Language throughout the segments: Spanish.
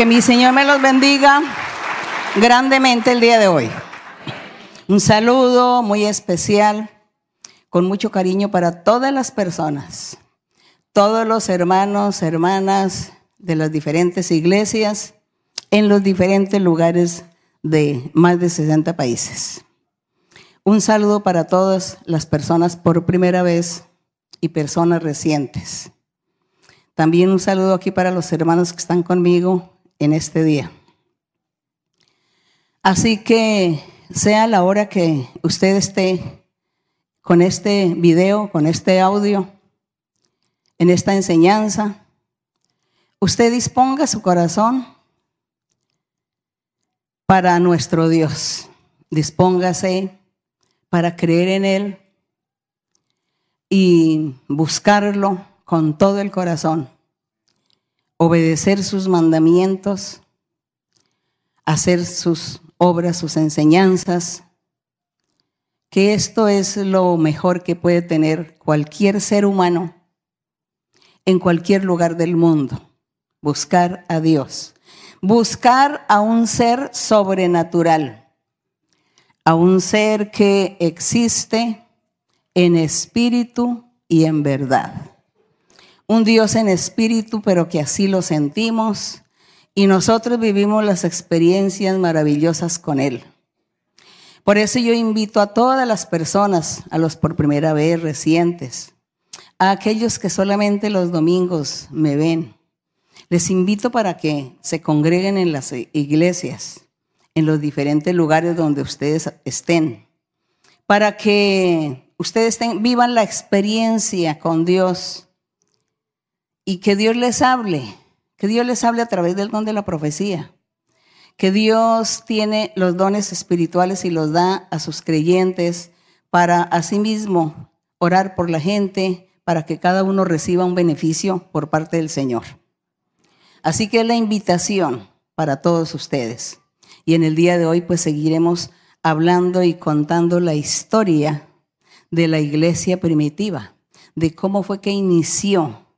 Que mi Señor me los bendiga grandemente el día de hoy. Un saludo muy especial, con mucho cariño para todas las personas, todos los hermanos, hermanas de las diferentes iglesias en los diferentes lugares de más de 60 países. Un saludo para todas las personas por primera vez y personas recientes. También un saludo aquí para los hermanos que están conmigo en este día. Así que sea la hora que usted esté con este video, con este audio, en esta enseñanza, usted disponga su corazón para nuestro Dios. Dispóngase para creer en Él y buscarlo con todo el corazón, obedecer sus mandamientos, hacer sus obras, sus enseñanzas, que esto es lo mejor que puede tener cualquier ser humano en cualquier lugar del mundo, buscar a Dios, buscar a un ser sobrenatural, a un ser que existe en espíritu y en verdad. Un Dios en espíritu, pero que así lo sentimos. Y nosotros vivimos las experiencias maravillosas con Él. Por eso yo invito a todas las personas, a los por primera vez recientes, a aquellos que solamente los domingos me ven, les invito para que se congreguen en las iglesias, en los diferentes lugares donde ustedes estén, para que ustedes vivan la experiencia con Dios y que Dios les hable, que Dios les hable a través del don de la profecía, que Dios tiene los dones espirituales y los da a sus creyentes para asimismo orar por la gente, para que cada uno reciba un beneficio por parte del Señor. Así que la invitación para todos ustedes. Y en el día de hoy pues seguiremos hablando y contando la historia de la iglesia primitiva, de cómo fue que inició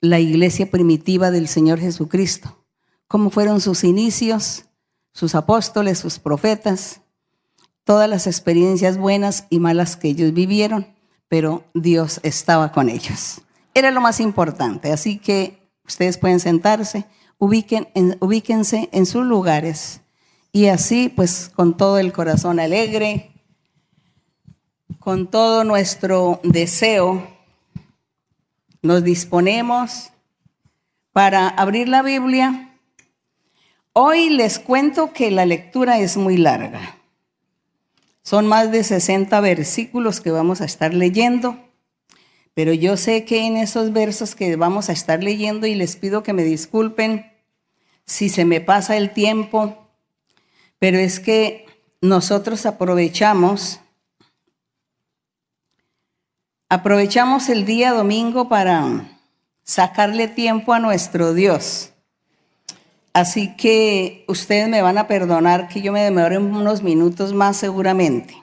la iglesia primitiva del Señor Jesucristo, cómo fueron sus inicios, sus apóstoles, sus profetas, todas las experiencias buenas y malas que ellos vivieron, pero Dios estaba con ellos. Era lo más importante, así que ustedes pueden sentarse, ubiquen, ubíquense en sus lugares y así pues con todo el corazón alegre, con todo nuestro deseo, nos disponemos para abrir la Biblia. Hoy les cuento que la lectura es muy larga. Son más de 60 versículos que vamos a estar leyendo, pero yo sé que en esos versos que vamos a estar leyendo, y les pido que me disculpen si se me pasa el tiempo, pero es que nosotros aprovechamos Aprovechamos el día domingo para sacarle tiempo a nuestro Dios. Así que ustedes me van a perdonar que yo me demore unos minutos más seguramente,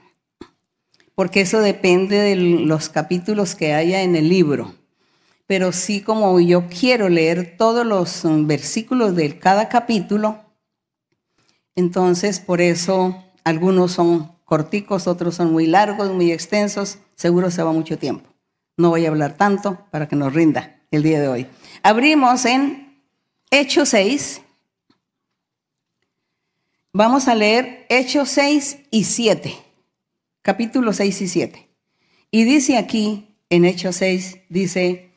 porque eso depende de los capítulos que haya en el libro. Pero sí como yo quiero leer todos los versículos de cada capítulo, entonces por eso algunos son corticos, otros son muy largos, muy extensos, seguro se va mucho tiempo. No voy a hablar tanto para que nos rinda el día de hoy. Abrimos en Hechos 6. Vamos a leer Hechos 6 y 7, capítulo 6 y 7. Y dice aquí, en Hechos 6, dice,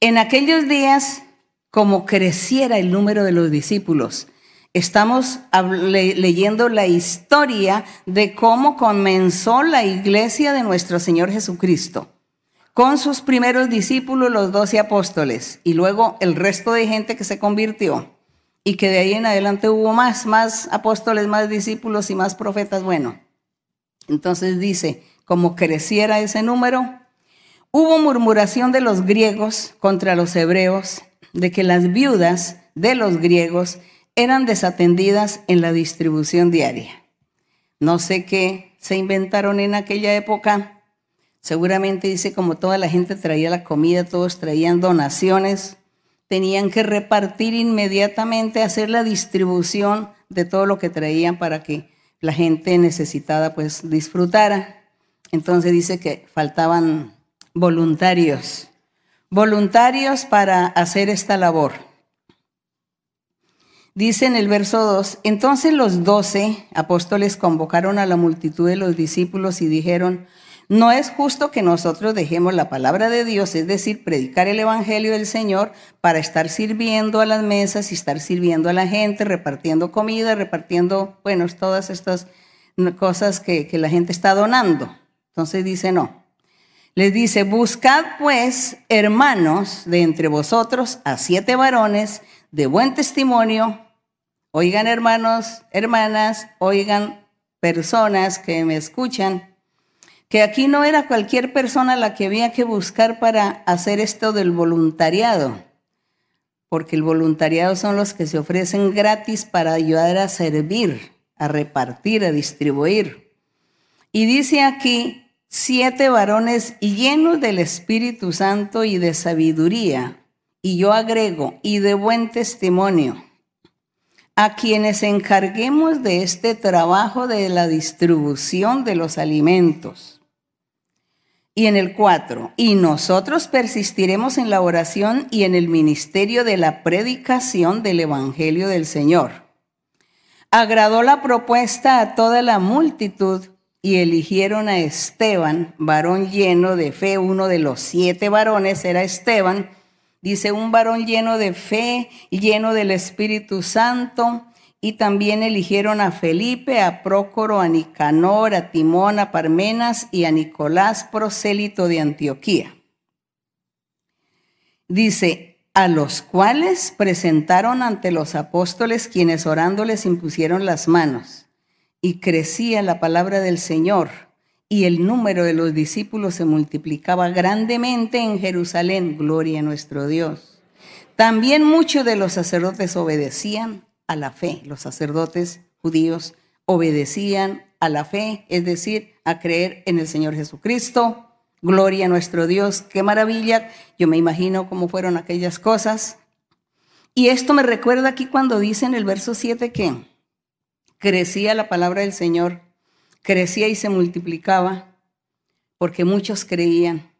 en aquellos días, como creciera el número de los discípulos, Estamos leyendo la historia de cómo comenzó la iglesia de nuestro Señor Jesucristo, con sus primeros discípulos, los doce apóstoles, y luego el resto de gente que se convirtió, y que de ahí en adelante hubo más, más apóstoles, más discípulos y más profetas. Bueno, entonces dice, como creciera ese número, hubo murmuración de los griegos contra los hebreos, de que las viudas de los griegos eran desatendidas en la distribución diaria. No sé qué se inventaron en aquella época. Seguramente dice como toda la gente traía la comida, todos traían donaciones, tenían que repartir inmediatamente, hacer la distribución de todo lo que traían para que la gente necesitada pues disfrutara. Entonces dice que faltaban voluntarios, voluntarios para hacer esta labor. Dice en el verso 2, entonces los doce apóstoles convocaron a la multitud de los discípulos y dijeron, no es justo que nosotros dejemos la palabra de Dios, es decir, predicar el Evangelio del Señor para estar sirviendo a las mesas y estar sirviendo a la gente, repartiendo comida, repartiendo, bueno, todas estas cosas que, que la gente está donando. Entonces dice, no. Les dice, buscad pues, hermanos, de entre vosotros a siete varones de buen testimonio. Oigan, hermanos, hermanas, oigan, personas que me escuchan que aquí no era cualquier persona la que había que buscar para hacer esto del voluntariado, porque el voluntariado son los que se ofrecen gratis para ayudar a servir, a repartir, a distribuir. Y dice aquí, siete varones llenos del Espíritu Santo y de sabiduría, y yo agrego, y de buen testimonio, a quienes encarguemos de este trabajo de la distribución de los alimentos y en el 4, y nosotros persistiremos en la oración y en el ministerio de la predicación del Evangelio del Señor. Agradó la propuesta a toda la multitud y eligieron a Esteban, varón lleno de fe, uno de los siete varones era Esteban, dice un varón lleno de fe, lleno del Espíritu Santo, y también eligieron a Felipe, a Prócoro, a Nicanor, a Timón, a Parmenas y a Nicolás, prosélito de Antioquía. Dice, a los cuales presentaron ante los apóstoles quienes orando les impusieron las manos. Y crecía la palabra del Señor, y el número de los discípulos se multiplicaba grandemente en Jerusalén. Gloria a nuestro Dios. También muchos de los sacerdotes obedecían a la fe. Los sacerdotes judíos obedecían a la fe, es decir, a creer en el Señor Jesucristo. Gloria a nuestro Dios, qué maravilla. Yo me imagino cómo fueron aquellas cosas. Y esto me recuerda aquí cuando dice en el verso 7 que crecía la palabra del Señor, crecía y se multiplicaba, porque muchos creían.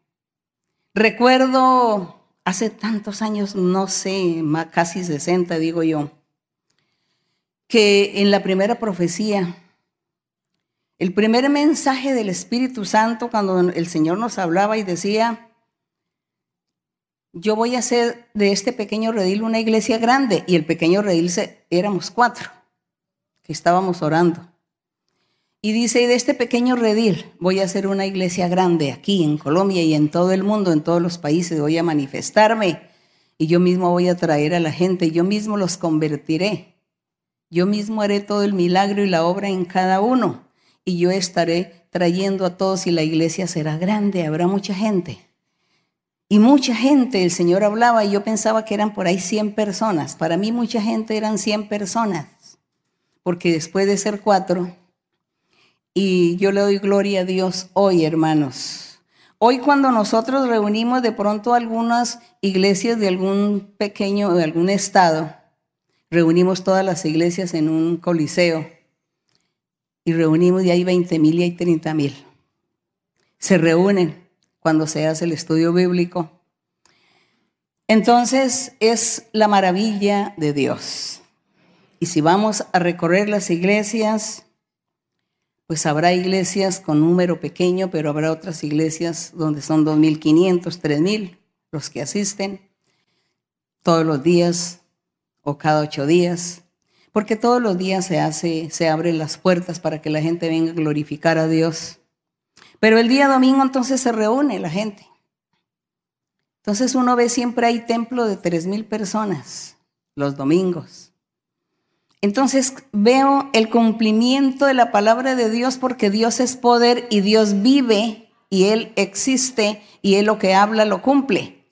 Recuerdo hace tantos años, no sé, casi 60 digo yo, que en la primera profecía, el primer mensaje del Espíritu Santo, cuando el Señor nos hablaba y decía, yo voy a hacer de este pequeño redil una iglesia grande, y el pequeño redil éramos cuatro, que estábamos orando. Y dice, y de este pequeño redil voy a hacer una iglesia grande aquí en Colombia y en todo el mundo, en todos los países, voy a manifestarme y yo mismo voy a traer a la gente, yo mismo los convertiré. Yo mismo haré todo el milagro y la obra en cada uno, y yo estaré trayendo a todos y la iglesia será grande, habrá mucha gente. Y mucha gente, el Señor hablaba y yo pensaba que eran por ahí 100 personas. Para mí mucha gente eran 100 personas, porque después de ser cuatro, y yo le doy gloria a Dios hoy, hermanos. Hoy cuando nosotros reunimos de pronto algunas iglesias de algún pequeño, de algún estado, reunimos todas las iglesias en un coliseo y reunimos y hay 20 mil y hay 30 mil. Se reúnen cuando se hace el estudio bíblico. Entonces es la maravilla de Dios. Y si vamos a recorrer las iglesias, pues habrá iglesias con número pequeño, pero habrá otras iglesias donde son 2.500, 3.000 los que asisten todos los días o cada ocho días, porque todos los días se hace, se abren las puertas para que la gente venga a glorificar a Dios. Pero el día domingo entonces se reúne la gente. Entonces uno ve siempre hay templo de tres mil personas los domingos. Entonces veo el cumplimiento de la palabra de Dios porque Dios es poder y Dios vive y Él existe y Él lo que habla lo cumple.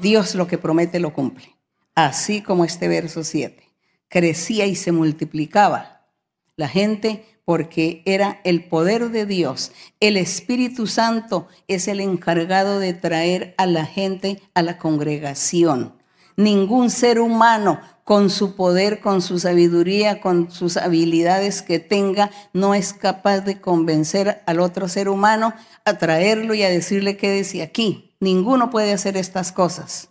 Dios lo que promete lo cumple así como este verso 7. Crecía y se multiplicaba la gente porque era el poder de Dios. El Espíritu Santo es el encargado de traer a la gente a la congregación, Ningún ser humano con su poder, con su sabiduría, con sus habilidades que tenga, no es capaz de convencer al otro ser humano a traerlo y a decirle quédese aquí. Ninguno puede hacer estas cosas.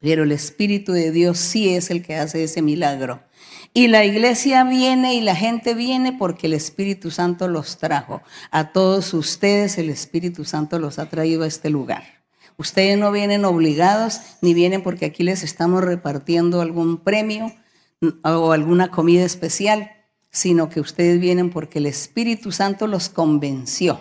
Pero el Espíritu de Dios sí es el que hace ese milagro. Y la iglesia viene y la gente viene porque el Espíritu Santo los trajo. A todos ustedes el Espíritu Santo los ha traído a este lugar. Ustedes no vienen obligados ni vienen porque aquí les estamos repartiendo algún premio o alguna comida especial, sino que ustedes vienen porque el Espíritu Santo los convenció.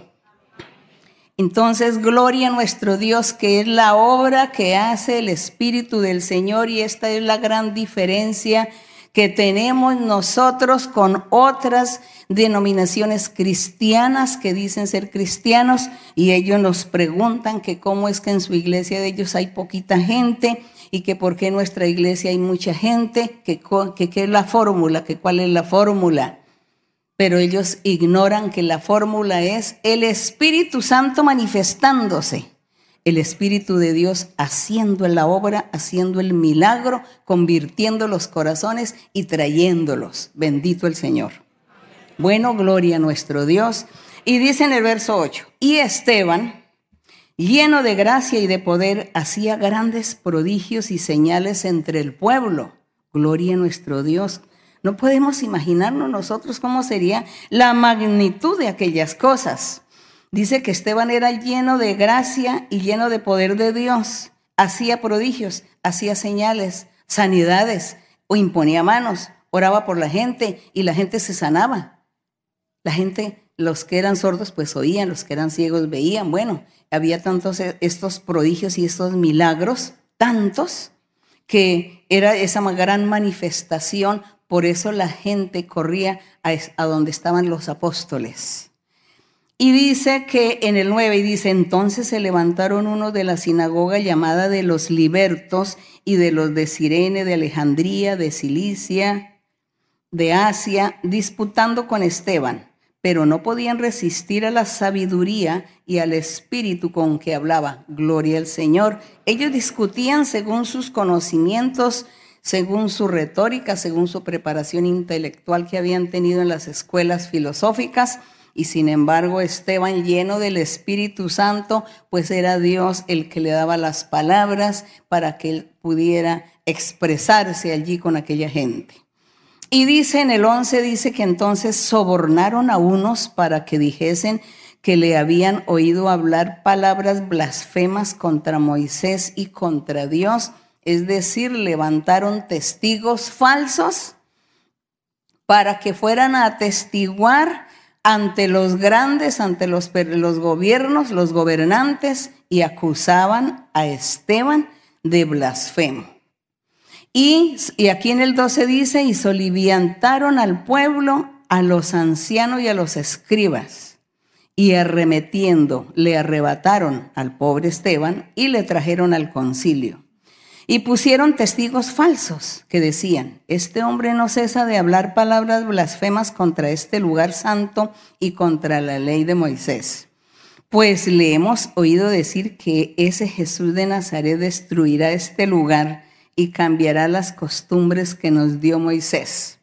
Entonces, gloria a nuestro Dios, que es la obra que hace el Espíritu del Señor y esta es la gran diferencia que tenemos nosotros con otras denominaciones cristianas que dicen ser cristianos y ellos nos preguntan que cómo es que en su iglesia de ellos hay poquita gente y que por qué en nuestra iglesia hay mucha gente, que qué es la fórmula, que cuál es la fórmula. Pero ellos ignoran que la fórmula es el Espíritu Santo manifestándose el Espíritu de Dios haciendo la obra, haciendo el milagro, convirtiendo los corazones y trayéndolos. Bendito el Señor. Bueno, gloria a nuestro Dios. Y dice en el verso 8, y Esteban, lleno de gracia y de poder, hacía grandes prodigios y señales entre el pueblo. Gloria a nuestro Dios. No podemos imaginarnos nosotros cómo sería la magnitud de aquellas cosas. Dice que Esteban era lleno de gracia y lleno de poder de Dios. Hacía prodigios, hacía señales, sanidades o imponía manos, oraba por la gente y la gente se sanaba. La gente, los que eran sordos, pues oían, los que eran ciegos veían. Bueno, había tantos e, estos prodigios y estos milagros, tantos, que era esa gran manifestación. Por eso la gente corría a, a donde estaban los apóstoles. Y dice que en el 9, y dice, entonces se levantaron uno de la sinagoga llamada de los libertos y de los de Sirene, de Alejandría, de Cilicia, de Asia, disputando con Esteban, pero no podían resistir a la sabiduría y al espíritu con que hablaba. Gloria al Señor. Ellos discutían según sus conocimientos, según su retórica, según su preparación intelectual que habían tenido en las escuelas filosóficas y sin embargo Esteban lleno del Espíritu Santo, pues era Dios el que le daba las palabras para que él pudiera expresarse allí con aquella gente. Y dice en el 11, dice que entonces sobornaron a unos para que dijesen que le habían oído hablar palabras blasfemas contra Moisés y contra Dios, es decir, levantaron testigos falsos para que fueran a atestiguar ante los grandes, ante los, gobiernos, los gobernantes, y acusaban a Esteban de blasfemo. Y, y, aquí en el 12 dice, y soliviantaron al pueblo, a los ancianos y a los escribas, y arremetiendo le arrebataron al pobre Esteban y le trajeron al concilio. Y pusieron testigos falsos que decían, este hombre no cesa de hablar palabras blasfemas contra este lugar santo y contra la ley de Moisés. Pues le hemos oído decir que ese Jesús de Nazaret destruirá este lugar y cambiará las costumbres que nos dio Moisés.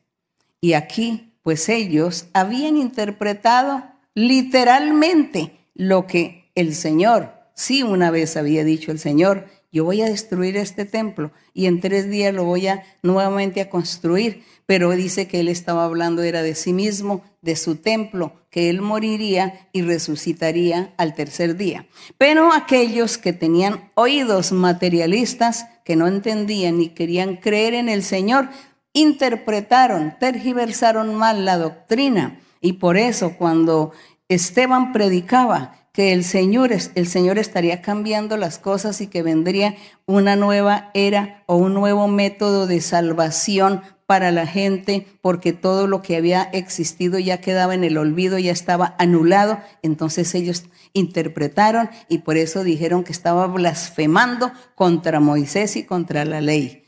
Y aquí, pues ellos habían interpretado literalmente lo que el Señor, sí una vez había dicho el Señor, yo voy a destruir este templo y en tres días lo voy a nuevamente a construir. Pero dice que él estaba hablando era de sí mismo, de su templo, que él moriría y resucitaría al tercer día. Pero aquellos que tenían oídos materialistas, que no entendían ni querían creer en el Señor, interpretaron, tergiversaron mal la doctrina. Y por eso cuando Esteban predicaba, que el Señor, el Señor estaría cambiando las cosas y que vendría una nueva era o un nuevo método de salvación para la gente, porque todo lo que había existido ya quedaba en el olvido, ya estaba anulado. Entonces ellos interpretaron y por eso dijeron que estaba blasfemando contra Moisés y contra la ley.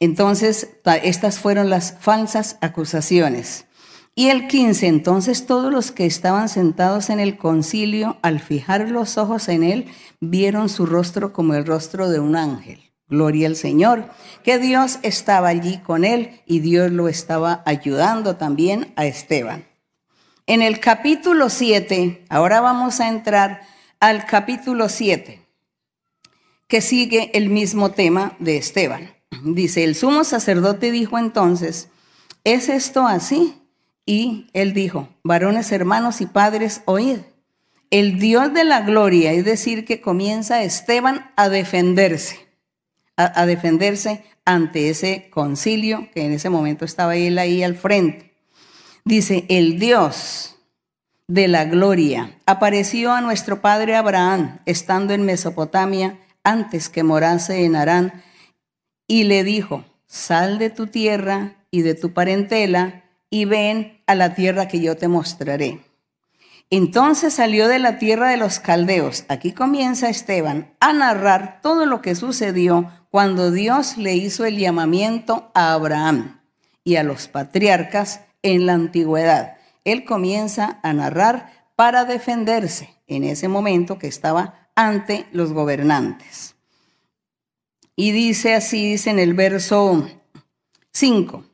Entonces, estas fueron las falsas acusaciones. Y el 15, entonces todos los que estaban sentados en el concilio, al fijar los ojos en él, vieron su rostro como el rostro de un ángel. Gloria al Señor, que Dios estaba allí con él y Dios lo estaba ayudando también a Esteban. En el capítulo 7, ahora vamos a entrar al capítulo 7, que sigue el mismo tema de Esteban. Dice, el sumo sacerdote dijo entonces, ¿es esto así? Y él dijo, varones hermanos y padres, oíd. El Dios de la gloria, es decir, que comienza Esteban a defenderse a, defenderse ante ese concilio que en ese momento estaba él ahí al frente. Dice, el Dios de la gloria apareció a nuestro padre Abraham estando en Mesopotamia antes que morase en Harán y le dijo, sal de tu tierra y de tu parentela y ven a la tierra que yo te mostraré. Entonces salió de la tierra de los caldeos. Aquí comienza Esteban a narrar todo lo que sucedió cuando Dios le hizo el llamamiento a Abraham y a los patriarcas en la antigüedad. Él comienza a narrar para defenderse en ese momento que estaba ante los gobernantes. Y dice así, dice en el verso 5,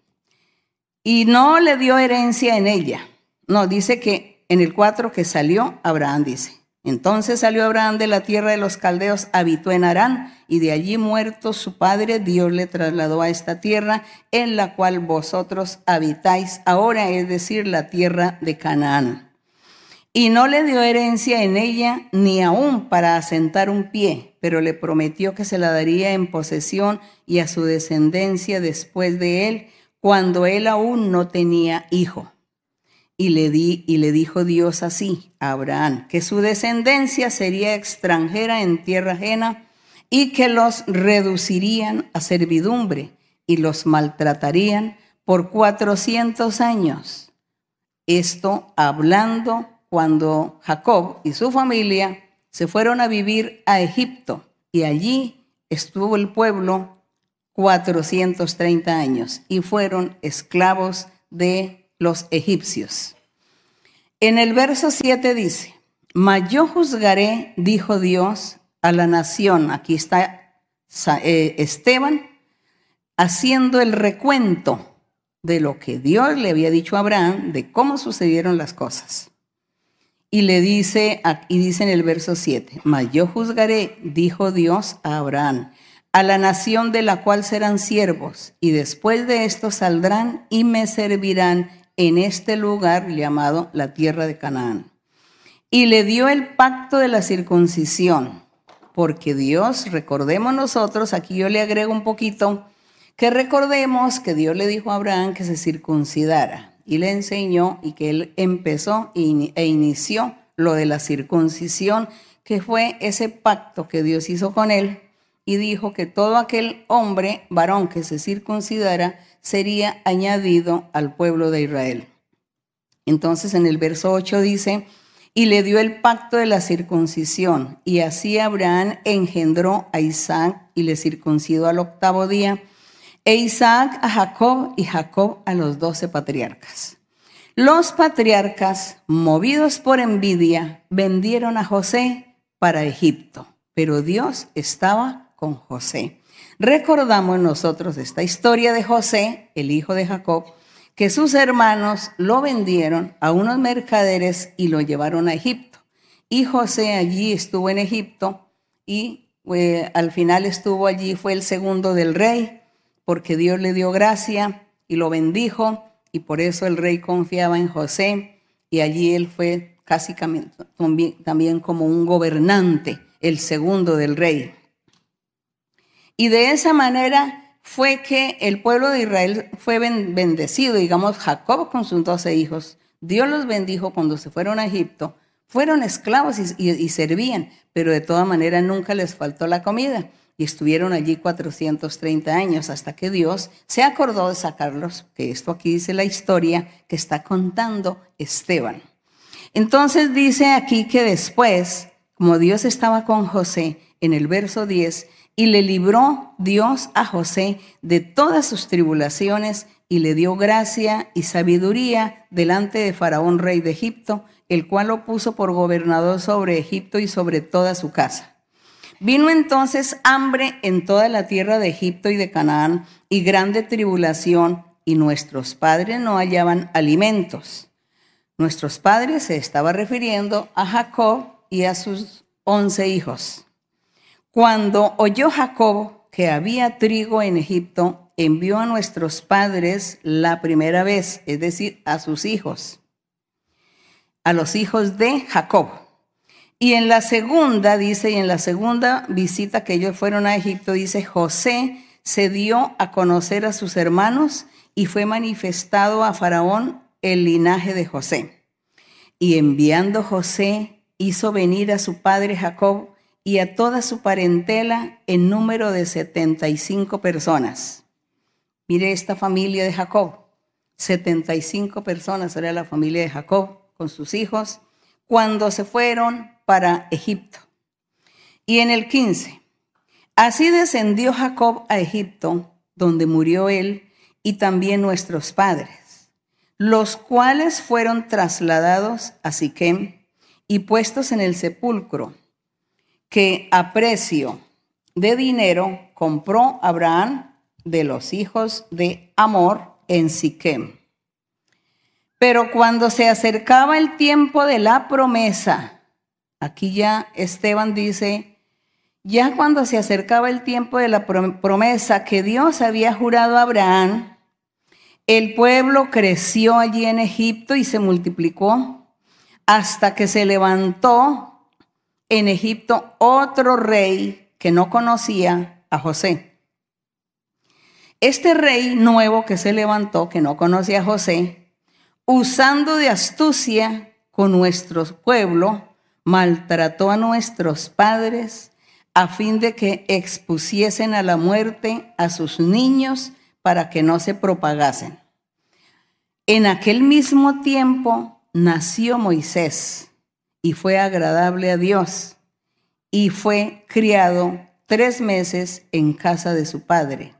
y no le dio herencia en ella. No, dice que en el 4 que salió, Abraham dice, entonces salió Abraham de la tierra de los caldeos, habitó en Harán, y de allí muerto su padre, Dios le trasladó a esta tierra en la cual vosotros habitáis ahora, es decir, la tierra de Canaán. Y no le dio herencia en ella ni aún para asentar un pie, pero le prometió que se la daría en posesión y a su descendencia después de él, cuando él aún no tenía hijo. Y le, di, y le dijo Dios así a Abraham, que su descendencia sería extranjera en tierra ajena y que los reducirían a servidumbre y los maltratarían por cuatrocientos años. Esto hablando cuando Jacob y su familia se fueron a vivir a Egipto y allí estuvo el pueblo 430 años y fueron esclavos de los egipcios. En el verso 7 dice, mas yo juzgaré, dijo Dios, a la nación. Aquí está eh, Esteban haciendo el recuento de lo que Dios le había dicho a Abraham, de cómo sucedieron las cosas. Y le dice, y dice en el verso 7, mas yo juzgaré, dijo Dios a Abraham, a la nación de la cual serán siervos, y después de esto saldrán y me servirán en este lugar llamado la tierra de Canaán. Y le dio el pacto de la circuncisión, porque Dios, recordemos nosotros, aquí yo le agrego un poquito, que recordemos que Dios le dijo a Abraham que se circuncidara y le enseñó y que él empezó e inició lo de la circuncisión, que fue ese pacto que Dios hizo con él y dijo que todo aquel hombre, varón que se circuncidara, sería añadido al pueblo de Israel. Entonces en el verso 8 dice, y le dio el pacto de la circuncisión, y así Abraham engendró a Isaac y le circuncidó al octavo día, e Isaac a Jacob y Jacob a los doce patriarcas. Los patriarcas, movidos por envidia, vendieron a José para Egipto, pero Dios estaba José. Recordamos nosotros esta historia de José, el hijo de Jacob, que sus hermanos lo vendieron a unos mercaderes y lo llevaron a Egipto. Y José allí estuvo en Egipto y eh, al final estuvo allí, fue el segundo del rey, porque Dios le dio gracia y lo bendijo y por eso el rey confiaba en José y allí él fue casi también como un gobernante, el segundo del rey. Y de esa manera fue que el pueblo de Israel fue bendecido, digamos, Jacob con sus doce hijos. Dios los bendijo cuando se fueron a Egipto. Fueron esclavos y, servían, pero de todas maneras nunca les faltó la comida. Y estuvieron allí 430 años hasta que Dios se acordó de sacarlos, que esto aquí dice la historia que está contando Esteban. Entonces dice aquí que después, como Dios estaba con José, en el verso 10, y le libró Dios a José de todas sus tribulaciones y le dio gracia y sabiduría delante de Faraón, rey de Egipto, el cual lo puso por gobernador sobre Egipto y sobre toda su casa. Vino entonces hambre en toda la tierra de Egipto y de Canaán y grande tribulación, y nuestros padres no hallaban alimentos. Nuestros padres se estaba refiriendo a Jacob y a sus once hijos. Cuando oyó Jacob que había trigo en Egipto, envió a nuestros padres la primera vez, es decir, a sus hijos, a los hijos de Jacob. Y en la segunda, dice, y en la segunda visita que ellos fueron a Egipto, dice, José se dio a conocer a sus hermanos y fue manifestado a Faraón el linaje de José. Y enviando José, hizo venir a su padre Jacob y a toda su parentela en número de 75 personas. Mire esta familia de Jacob. 75 personas era la familia de Jacob con sus hijos cuando se fueron para Egipto. Y en el 15, así descendió Jacob a Egipto, donde murió él y también nuestros padres, los cuales fueron trasladados a Siquem y puestos en el sepulcro que a precio de dinero compró Abraham de los hijos de Amor en Siquem. Pero cuando se acercaba el tiempo de la promesa, aquí ya Esteban dice, ya cuando se acercaba el tiempo de la promesa que Dios había jurado a Abraham, el pueblo creció allí en Egipto y se multiplicó hasta que se levantó en Egipto otro rey que no conocía a José. Este rey nuevo que se levantó, que no conocía a José, usando de astucia con nuestro pueblo, maltrató a nuestros padres a fin de que expusiesen a la muerte a sus niños para que no se propagasen. En aquel mismo tiempo nació Moisés y fue agradable a Dios y fue criado tres meses en casa de su padre.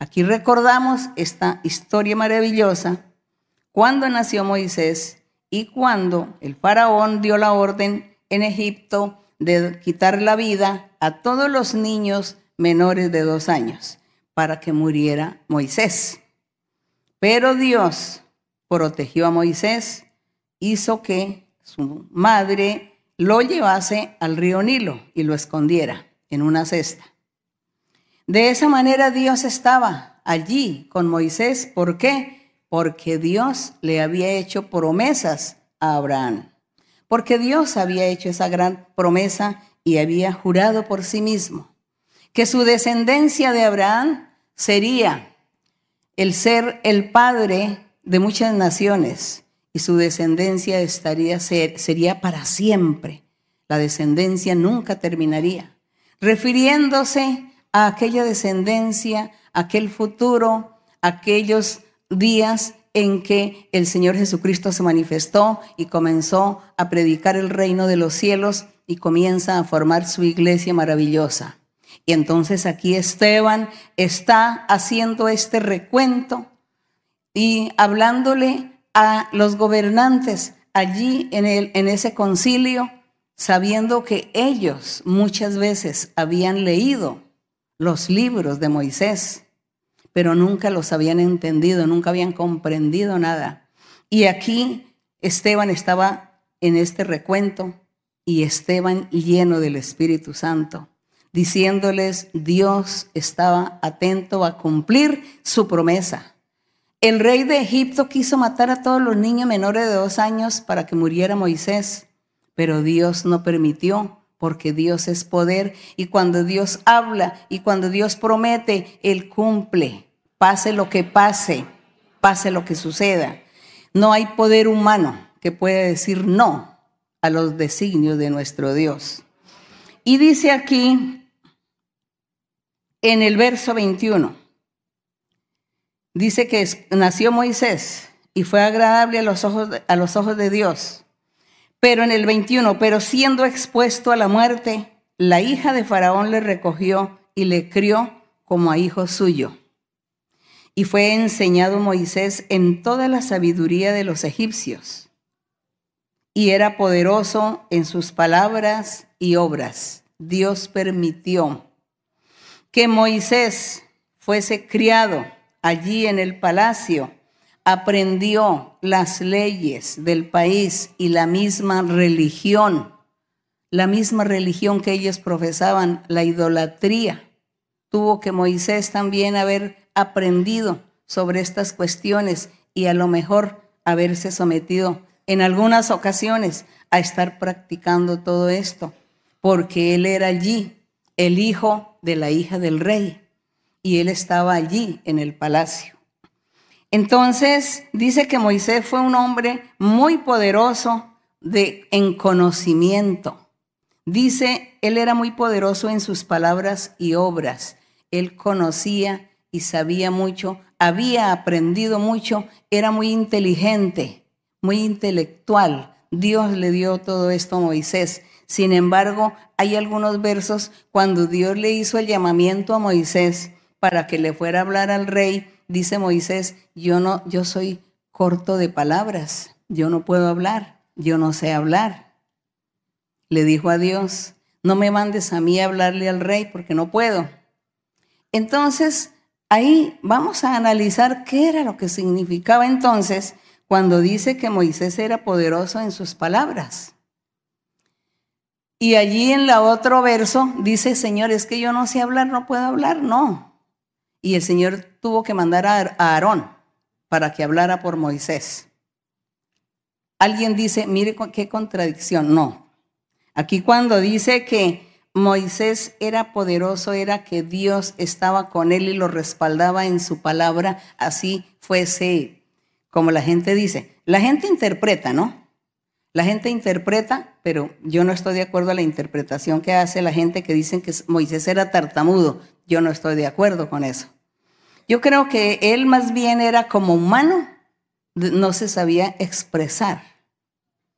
Aquí recordamos esta historia maravillosa cuando nació Moisés y cuando el faraón dio la orden en Egipto de quitar la vida a todos los niños menores de dos años para que muriera Moisés. Pero Dios protegió a Moisés, hizo que su madre lo llevase al río Nilo y lo escondiera en una cesta. De esa manera Dios estaba allí con Moisés. ¿Por qué? Porque Dios le había hecho promesas a Abraham. Porque Dios había hecho esa gran promesa y había jurado por sí mismo que su descendencia de Abraham sería el ser el padre de muchas naciones y su descendencia estaría, sería para siempre. La descendencia nunca terminaría. Refiriéndose a aquella descendencia, aquel futuro, aquellos días en que el Señor Jesucristo se manifestó y comenzó a predicar el reino de los cielos y comienza a formar su iglesia maravillosa. Y entonces aquí Esteban está haciendo este recuento y hablándole a los gobernantes allí en, el, en ese concilio, sabiendo que ellos muchas veces habían leído los libros de Moisés, pero nunca los habían entendido, nunca habían comprendido nada. Y aquí Esteban estaba en este recuento y Esteban lleno del Espíritu Santo, diciéndoles, Dios estaba atento a cumplir su promesa. El rey de Egipto quiso matar a todos los niños menores de dos años para que muriera Moisés, pero Dios no permitió porque Dios es poder y cuando Dios habla y cuando Dios promete, Él cumple, pase lo que pase, pase lo que suceda. No hay poder humano que pueda decir no a los designios de nuestro Dios. Y dice aquí en el verso 21, dice que nació Moisés y fue agradable a los ojos de, Dios. Pero en el 21, pero siendo expuesto a la muerte, la hija de Faraón le recogió y le crió como a hijo suyo. Y fue enseñado Moisés en toda la sabiduría de los egipcios. Y era poderoso en sus palabras y obras. Dios permitió que Moisés fuese criado allí en el palacio, aprendió las leyes del país y la misma religión, la misma religión que ellos profesaban, la idolatría. Tuvo que Moisés también haber aprendido sobre estas cuestiones y a lo mejor haberse sometido en algunas ocasiones a estar practicando todo esto, porque él era allí el hijo de la hija del rey y él estaba allí en el palacio. Entonces dice que Moisés fue un hombre muy poderoso de, en conocimiento. Dice, él era muy poderoso en sus palabras y obras. Él conocía y sabía mucho, había aprendido mucho, era muy inteligente, muy intelectual. Dios le dio todo esto a Moisés. Sin embargo, hay algunos versos cuando Dios le hizo el llamamiento a Moisés para que le fuera a hablar al rey, dice Moisés, yo no yo soy corto de palabras, yo no puedo hablar, yo no sé hablar. Le dijo a Dios, no me mandes a mí a hablarle al rey porque no puedo. Entonces, ahí vamos a analizar qué era lo que significaba entonces cuando dice que Moisés era poderoso en sus palabras. Y allí en la otro verso dice, Señor, es que yo no sé hablar, no puedo hablar, no. Y el Señor tuvo que mandar a Aarón para que hablara por Moisés. Alguien dice, mire qué contradicción. No. Aquí cuando dice que Moisés era poderoso, era que Dios estaba con él y lo respaldaba en su palabra, así fuese como la gente dice. La gente interpreta, ¿no? La gente interpreta, pero yo no estoy de acuerdo a la interpretación que hace la gente que dicen que Moisés era tartamudo. Yo no estoy de acuerdo con eso. Yo creo que él más bien era como humano, no se sabía expresar,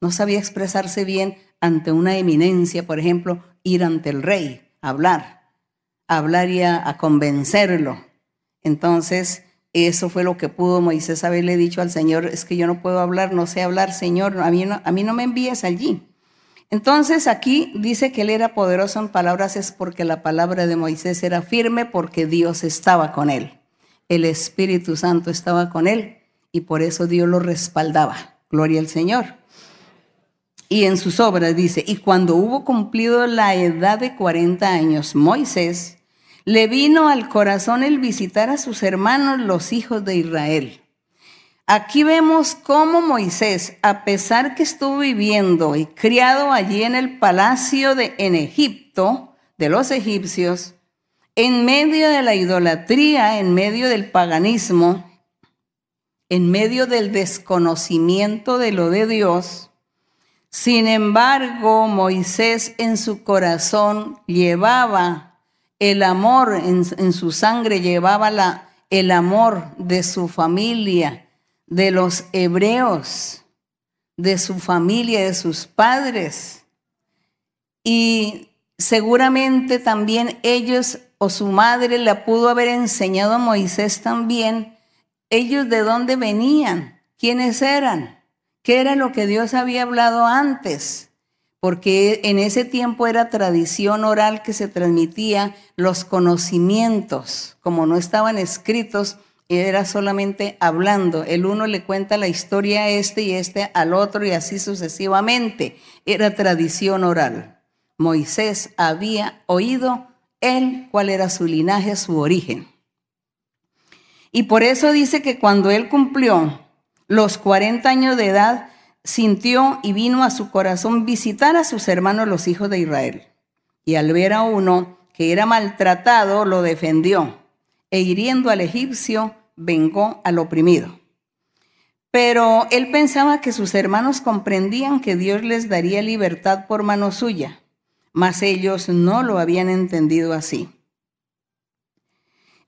no sabía expresarse bien ante una eminencia, por ejemplo, ir ante el rey, hablar, hablar y a, convencerlo. Entonces, eso fue lo que pudo Moisés haberle dicho al Señor, es que yo no puedo hablar, no sé hablar, Señor, a mí no, a mí no me envíes allí. Entonces aquí dice que él era poderoso en palabras, es porque la palabra de Moisés era firme, porque Dios estaba con él. El Espíritu Santo estaba con él y por eso Dios lo respaldaba. Gloria al Señor y en sus obras dice, y cuando hubo cumplido la edad de 40 años, Moisés le vino al corazón el visitar a sus hermanos, los hijos de Israel. Aquí vemos cómo Moisés, a pesar que estuvo viviendo y criado allí en el palacio de en Egipto, de los egipcios, en medio de la idolatría, en medio del paganismo, en medio del desconocimiento de lo de Dios, sin embargo, Moisés en su corazón llevaba el amor, en, su sangre llevaba el amor de su familia, de los hebreos, de su familia, de sus padres. Y seguramente también ellos o su madre la pudo haber enseñado a Moisés también, ellos de dónde venían, quiénes eran qué era lo que Dios había hablado antes, porque en ese tiempo era tradición oral que se transmitía los conocimientos, como no estaban escritos, era solamente hablando. El uno le cuenta la historia a este y este al otro y así sucesivamente. Era tradición oral. Moisés había oído él cuál era su linaje, su origen. Y por eso dice que cuando él cumplió los 40 años de edad, sintió y vino a su corazón visitar a sus hermanos los hijos de Israel. Y al ver a uno que era maltratado, lo defendió, e hiriendo al egipcio, vengó al oprimido. Pero él pensaba que sus hermanos comprendían que Dios les daría libertad por mano suya, mas ellos no lo habían entendido así.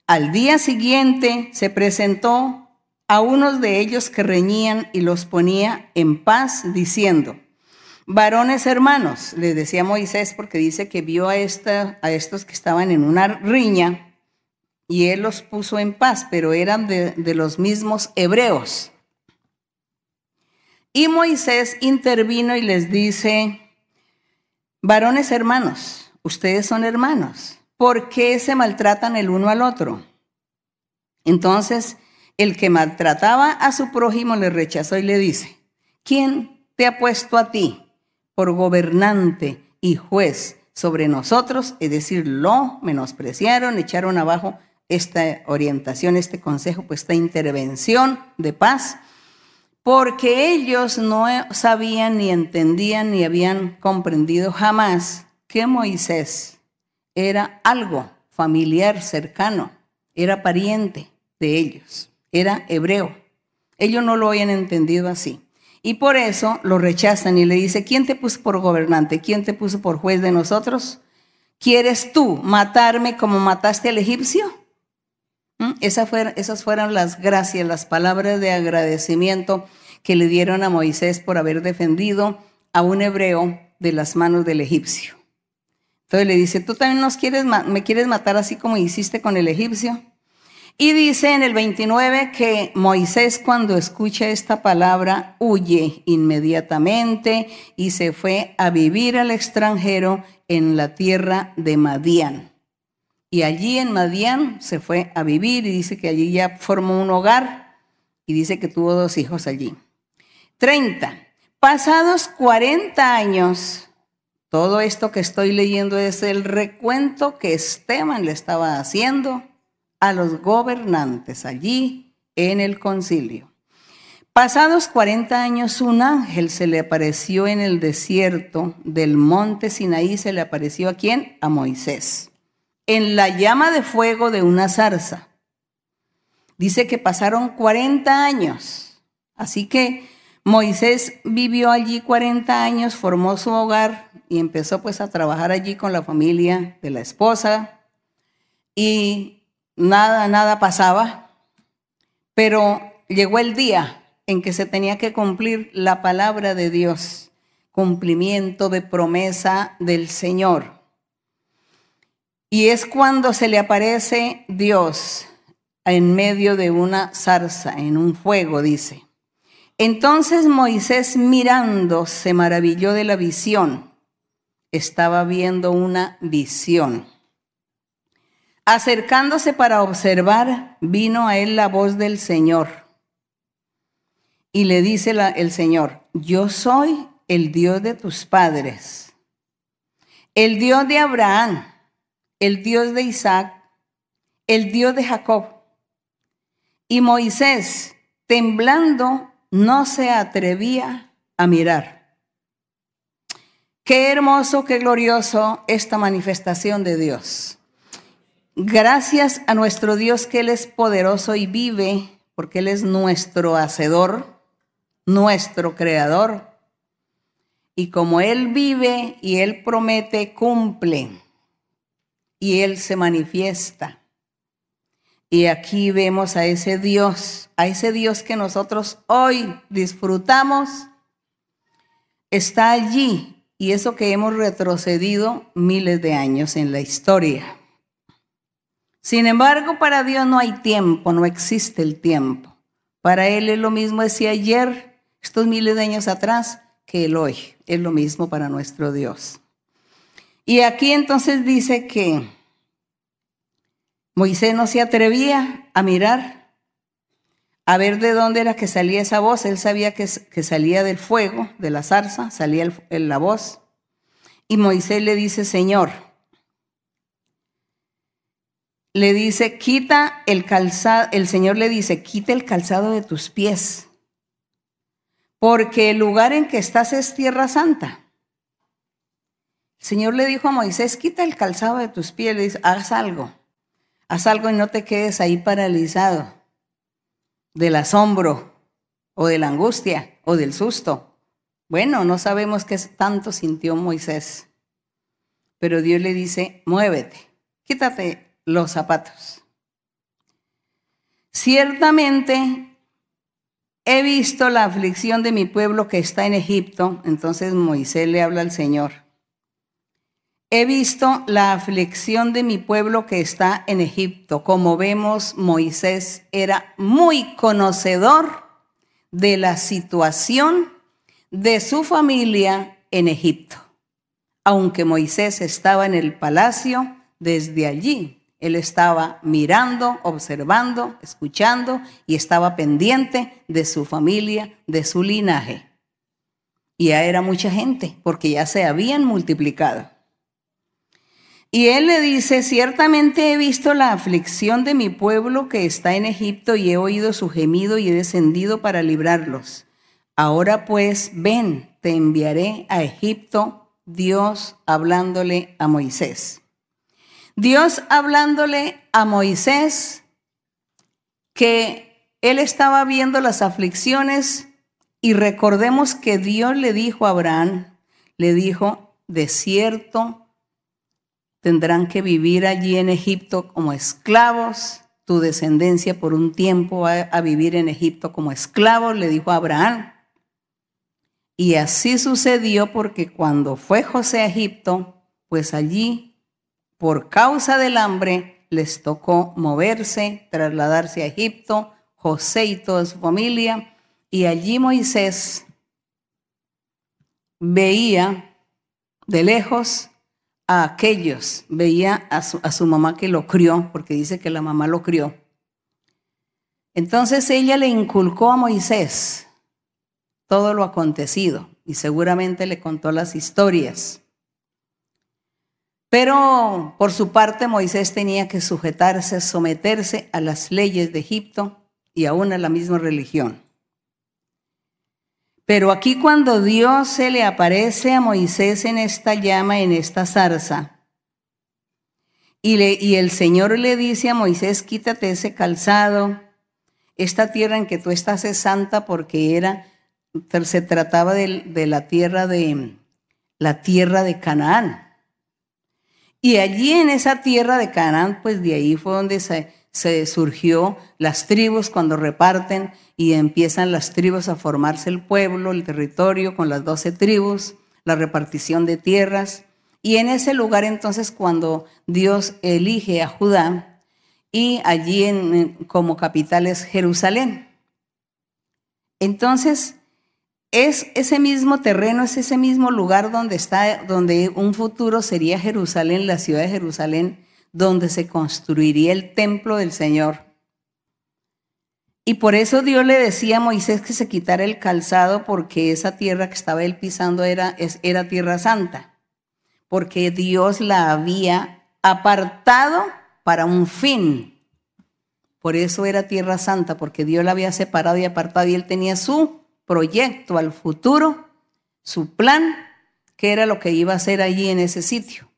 Al día siguiente se presentó a unos de ellos que reñían y los ponía en paz, diciendo, varones hermanos, les decía Moisés porque dice que vio a, esta, a estos que estaban en una riña y él los puso en paz, pero eran de, de los mismos hebreos. Y Moisés intervino y les dice, varones hermanos, ustedes son hermanos, ¿por qué se maltratan el uno al otro? Entonces, el que maltrataba a su prójimo le rechazó y le dice, ¿quién te ha puesto a ti por gobernante y juez sobre nosotros? Es decir, lo menospreciaron, echaron abajo esta orientación, este consejo, pues esta intervención de paz, porque ellos no sabían ni entendían ni habían comprendido jamás que Moisés era algo familiar, cercano, era pariente de ellos, era hebreo. Ellos no lo habían entendido así. Y por eso lo rechazan y le dice, ¿quién te puso por gobernante? ¿Quién te puso por juez de nosotros? ¿Quieres tú matarme como mataste al egipcio? ¿Mm? esas fueron las gracias, las palabras de agradecimiento que le dieron a Moisés por haber defendido a un hebreo de las manos del egipcio. Entonces le dice, tú también nos quieres, me quieres matar así como hiciste con el egipcio. Y dice en el 29 que Moisés cuando escucha esta palabra huye inmediatamente y se fue a vivir al extranjero en la tierra de Madián. Y allí en Madián se fue a vivir y dice que allí ya formó un hogar y dice que tuvo dos hijos allí. 30. Pasados 40 años, todo esto que estoy leyendo es el recuento que Esteban le estaba haciendo a los gobernantes allí en el concilio. Pasados 40 años, un ángel se le apareció en el desierto del monte Sinaí, se le apareció a quién? A Moisés, en la llama de fuego de una zarza. Dice que pasaron 40 años, así que Moisés vivió allí 40 años, formó su hogar y empezó pues a trabajar allí con la familia de la esposa y nada, nada pasaba, pero llegó el día en que se tenía que cumplir la palabra de Dios, cumplimiento de promesa del Señor. Y es cuando se le aparece Dios en medio de una zarza, en un fuego, dice. Entonces Moisés mirando se maravilló de la visión. Estaba viendo una visión. Acercándose para observar, vino a él la voz del Señor. Y le dice el Señor, yo soy el Dios de tus padres, el Dios de Abraham, el Dios de Isaac, el Dios de Jacob. Y Moisés, temblando, no se atrevía a mirar. Qué hermoso, qué glorioso esta manifestación de Dios. Gracias a nuestro Dios que Él es poderoso y vive, porque Él es nuestro hacedor, nuestro creador. Y como Él vive y Él promete, cumple. Y Él se manifiesta. Y aquí vemos a ese Dios, a ese Dios que nosotros hoy disfrutamos, está allí. Y eso que hemos retrocedido miles de años en la historia. Sin embargo, para Dios no hay tiempo, no existe el tiempo. Para Él es lo mismo decía ayer, estos miles de años atrás, que el hoy. Es lo mismo para nuestro Dios. Y aquí entonces dice que Moisés no se atrevía a mirar, a ver de dónde era que salía esa voz. Él sabía que, salía del fuego, de la zarza, salía la voz. Y Moisés le dice, Señor, le dice, quita el calzado, el Señor le dice, quita el calzado de tus pies, porque el lugar en que estás es tierra santa. El Señor le dijo a Moisés, quita el calzado de tus pies, le dice, haz algo, haz algo y no te quedes ahí paralizado del asombro o de la angustia o del susto. Bueno, no sabemos qué tanto sintió Moisés, pero Dios le dice, muévete, quítate los zapatos. Ciertamente he visto la aflicción de mi pueblo que está en Egipto. Entonces Moisés le habla al Señor. He visto la aflicción de mi pueblo que está en Egipto. Como vemos, Moisés era muy conocedor de la situación de su familia en Egipto. aunque Moisés estaba en el palacio, desde allí él estaba mirando, observando, escuchando y estaba pendiente de su familia, de su linaje. Y ya era mucha gente, porque ya se habían multiplicado. Y él le dice, ciertamente he visto la aflicción de mi pueblo que está en Egipto y he oído su gemido y he descendido para librarlos. Ahora pues, ven, te enviaré a Egipto, Dios hablándole a Moisés. Dios hablándole a Moisés que él estaba viendo las aflicciones y recordemos que Dios le dijo a Abraham, le dijo, de cierto, tendrán que vivir allí en Egipto como esclavos, tu descendencia por un tiempo va a vivir en Egipto como esclavos, le dijo Abraham. Y así sucedió porque cuando fue José a Egipto, pues allí, por causa del hambre, les tocó moverse, trasladarse a Egipto, José y toda su familia, y allí Moisés veía de lejos a aquellos, veía a su, a su mamá que lo crió, porque dice que la mamá lo crió. Entonces ella le inculcó a Moisés todo lo acontecido y seguramente le contó las historias. Pero por su parte Moisés tenía que sujetarse, someterse a las leyes de Egipto y aún a la misma religión. Pero aquí cuando Dios se le aparece a Moisés en esta llama, en esta zarza, y, el Señor le dice a Moisés, quítate ese calzado, esta tierra en que tú estás es santa porque era se trataba de, de, la tierra de la tierra de Canaán. Y allí en esa tierra de Canaán, pues de ahí fue donde se, se surgió las tribus cuando reparten y empiezan las tribus a formarse el pueblo, el territorio con las doce tribus, la repartición de tierras. Y en ese lugar entonces cuando Dios elige a Judá y allí como capital es Jerusalén. Entonces, es ese mismo terreno, es ese mismo lugar donde está, donde un futuro sería Jerusalén, la ciudad de Jerusalén, donde se construiría el templo del Señor. Y por eso Dios le decía a Moisés que se quitara el calzado porque esa tierra que estaba él pisando era, era tierra santa, porque Dios la había apartado para un fin. Por eso era tierra santa, porque Dios la había separado y apartado y él tenía su proyecto al futuro, su plan, que era lo que iba a hacer allí en ese sitio,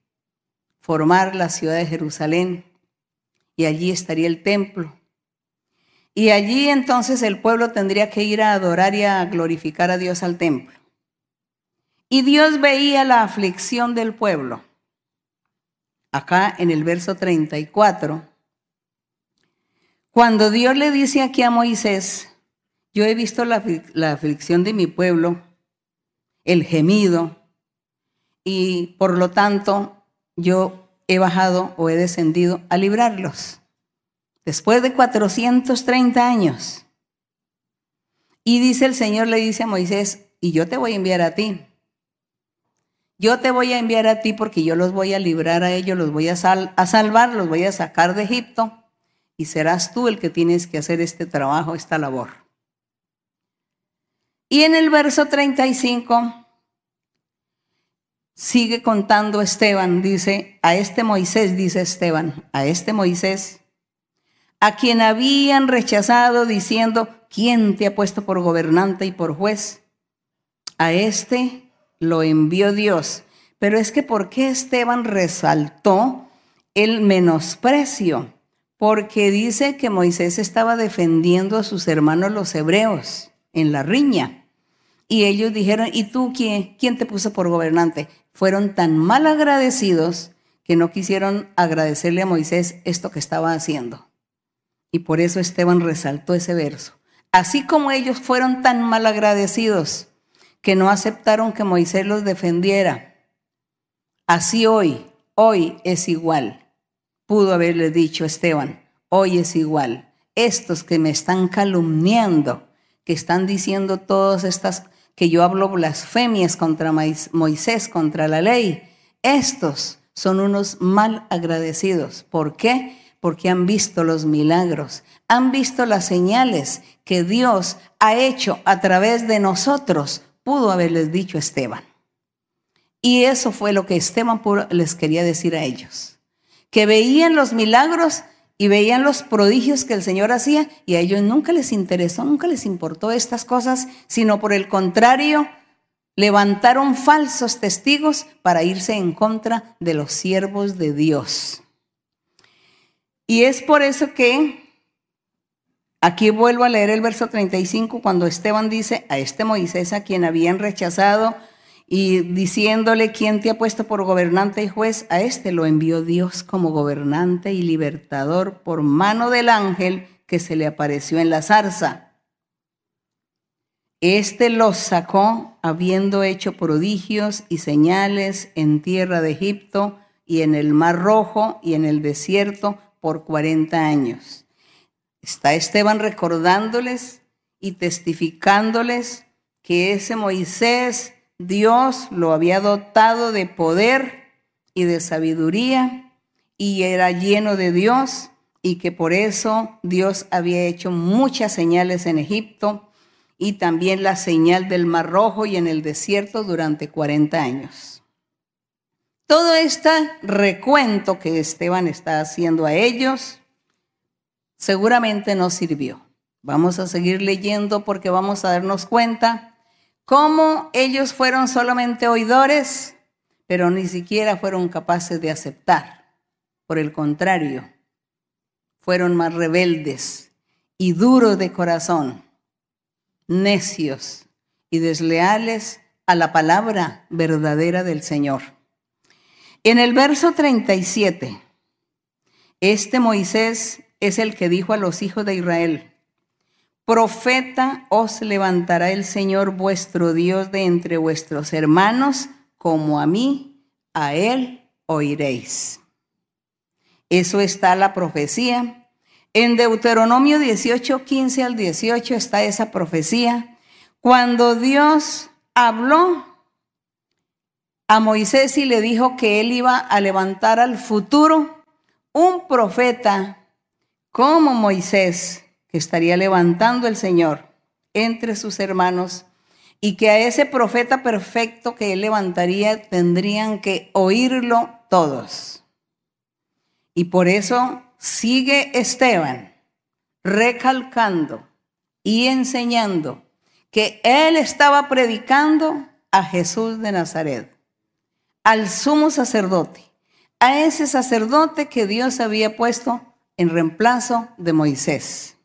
formar la ciudad de Jerusalén, y allí estaría el templo. Y allí entonces el pueblo tendría que ir a adorar y a glorificar a Dios al templo. Y Dios veía la aflicción del pueblo. Acá en el verso 34, cuando Dios le dice aquí a Moisés, yo he visto la, aflicción de mi pueblo, el gemido, y por lo tanto yo he bajado o he descendido a librarlos. Después de 430 años. Y dice el Señor, le dice a Moisés, y yo te voy a enviar a ti. Yo te voy a enviar a ti porque yo los voy a librar a ellos, los voy a, a salvar, los voy a sacar de Egipto, y serás tú el que tienes que hacer este trabajo, esta labor. Y en el verso 35 sigue contando Esteban, dice, a este Moisés, dice Esteban, a este Moisés, a quien habían rechazado diciendo, ¿quién te ha puesto por gobernante y por juez? A este lo envió Dios. Pero es que ¿por qué Esteban resaltó el menosprecio? Porque dice que Moisés estaba defendiendo a sus hermanos los hebreos en la riña. Y ellos dijeron, ¿y tú quién, quién te puso por gobernante? Fueron tan mal agradecidos que no quisieron agradecerle a Moisés esto que estaba haciendo. Y por eso Esteban resaltó ese verso. Así como ellos fueron tan mal agradecidos que no aceptaron que Moisés los defendiera, así hoy, hoy es igual. Pudo haberle dicho Esteban, hoy es igual. Estos que me están calumniando, que están diciendo todas estas que yo hablo blasfemias contra Moisés, contra la ley, estos son unos mal agradecidos. ¿Por qué? Porque han visto los milagros, han visto las señales que Dios ha hecho a través de nosotros, pudo haberles dicho Esteban. Y eso fue lo que Esteban les quería decir a ellos, que veían los milagros y veían los prodigios que el Señor hacía y a ellos nunca les interesó, nunca les importó estas cosas, sino por el contrario, levantaron falsos testigos para irse en contra de los siervos de Dios. Y es por eso que aquí vuelvo a leer el verso 35 cuando Esteban dice a este Moisés a quien habían rechazado y diciéndole, ¿quién te ha puesto por gobernante y juez? A este lo envió Dios como gobernante y libertador por mano del ángel que se le apareció en la zarza. Este los sacó habiendo hecho prodigios y señales en tierra de Egipto y en el Mar Rojo y en el desierto por 40 años. Está Esteban recordándoles y testificándoles que ese Moisés, Dios lo había dotado de poder y de sabiduría y era lleno de Dios y que por eso Dios había hecho muchas señales en Egipto y también la señal del Mar Rojo y en el desierto durante 40 años. Todo este recuento que Esteban está haciendo a ellos seguramente no sirvió. Vamos a seguir leyendo porque vamos a darnos cuenta cómo ellos fueron solamente oidores, pero ni siquiera fueron capaces de aceptar. Por el contrario, fueron más rebeldes y duros de corazón necios y desleales a la palabra verdadera del Señor. En el verso 37, este Moisés es el que dijo a los hijos de Israel, profeta os levantará el Señor vuestro Dios de entre vuestros hermanos, como a mí, a él oiréis. Eso está la profecía en Deuteronomio 18, 15 al 18 está esa profecía. Cuando Dios habló a Moisés y le dijo que él iba a levantar al futuro un profeta como Moisés, que estaría levantando el Señor entre sus hermanos y que a ese profeta perfecto que él levantaría tendrían que oírlo todos. Y por eso sigue Esteban recalcando y enseñando que él estaba predicando a Jesús de Nazaret, al sumo sacerdote, a ese sacerdote que Dios había puesto en reemplazo de Moisés.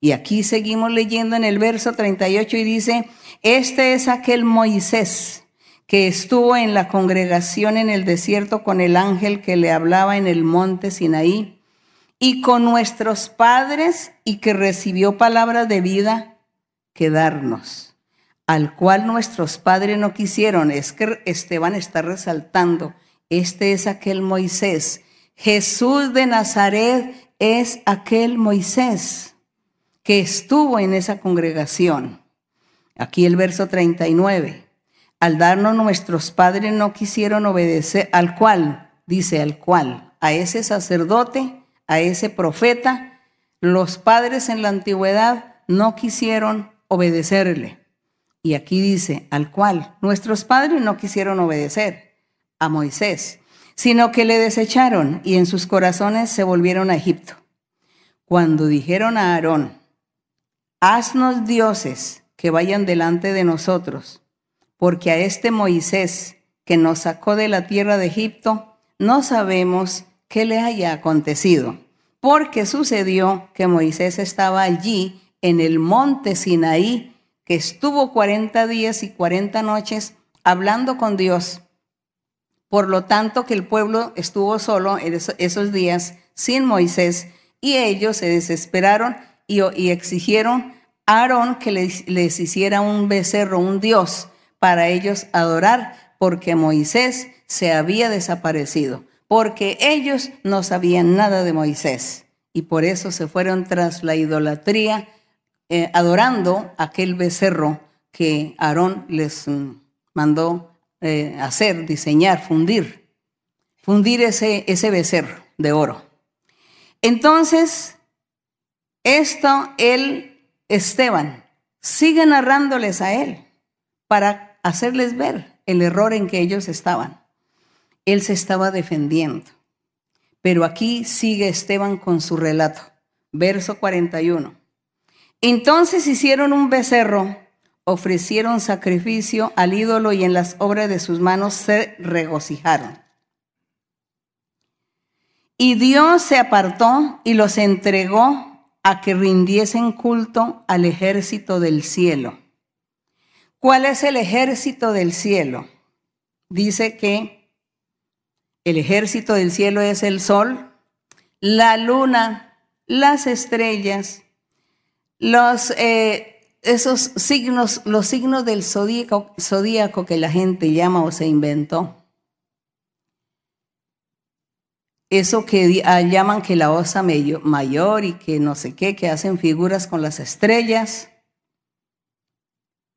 Y aquí seguimos leyendo en el verso 38 y dice, este es aquel Moisés que estuvo en la congregación en el desierto con el ángel que le hablaba en el monte Sinaí y con nuestros padres y que recibió palabra de vida que darnos, al cual nuestros padres no quisieron. Es que Esteban está resaltando, este es aquel Moisés. Jesús de Nazaret es aquel Moisés que estuvo en esa congregación. Aquí el verso 39. Al darnos nuestros padres no quisieron obedecer, al cual, dice al cual, a ese sacerdote a ese profeta, los padres en la antigüedad no quisieron obedecerle. Y aquí dice, al cual nuestros padres no quisieron obedecer, a Moisés, sino que le desecharon y en sus corazones se volvieron a Egipto. Cuando dijeron a Aarón, haznos dioses que vayan delante de nosotros, porque a este Moisés que nos sacó de la tierra de Egipto, no sabemos qué le haya acontecido, porque sucedió que Moisés estaba allí en el monte Sinaí, que estuvo 40 días y 40 noches hablando con Dios. Por lo tanto, que el pueblo estuvo solo esos días sin Moisés y ellos se desesperaron y, exigieron a Aarón que les, hiciera un becerro, un dios, para ellos adorar, porque Moisés se había desaparecido porque ellos no sabían nada de Moisés y por eso se fueron tras la idolatría, eh, adorando aquel becerro que Aarón les mm, mandó eh, hacer, diseñar, fundir, fundir ese, ese becerro de oro. Entonces, esto él, Esteban, sigue narrándoles a él para hacerles ver el error en que ellos estaban. Él se estaba defendiendo. Pero aquí sigue Esteban con su relato. Verso 41. Entonces hicieron un becerro, ofrecieron sacrificio al ídolo y en las obras de sus manos se regocijaron. Y Dios se apartó y los entregó a que rindiesen culto al ejército del cielo. ¿Cuál es el ejército del cielo? Dice que el ejército del cielo es el sol, la luna, las estrellas, los, eh, esos signos, los signos del zodíaco, zodíaco que la gente llama o se inventó. Eso que ah, llaman que la osa mayor y que no sé qué, que hacen figuras con las estrellas,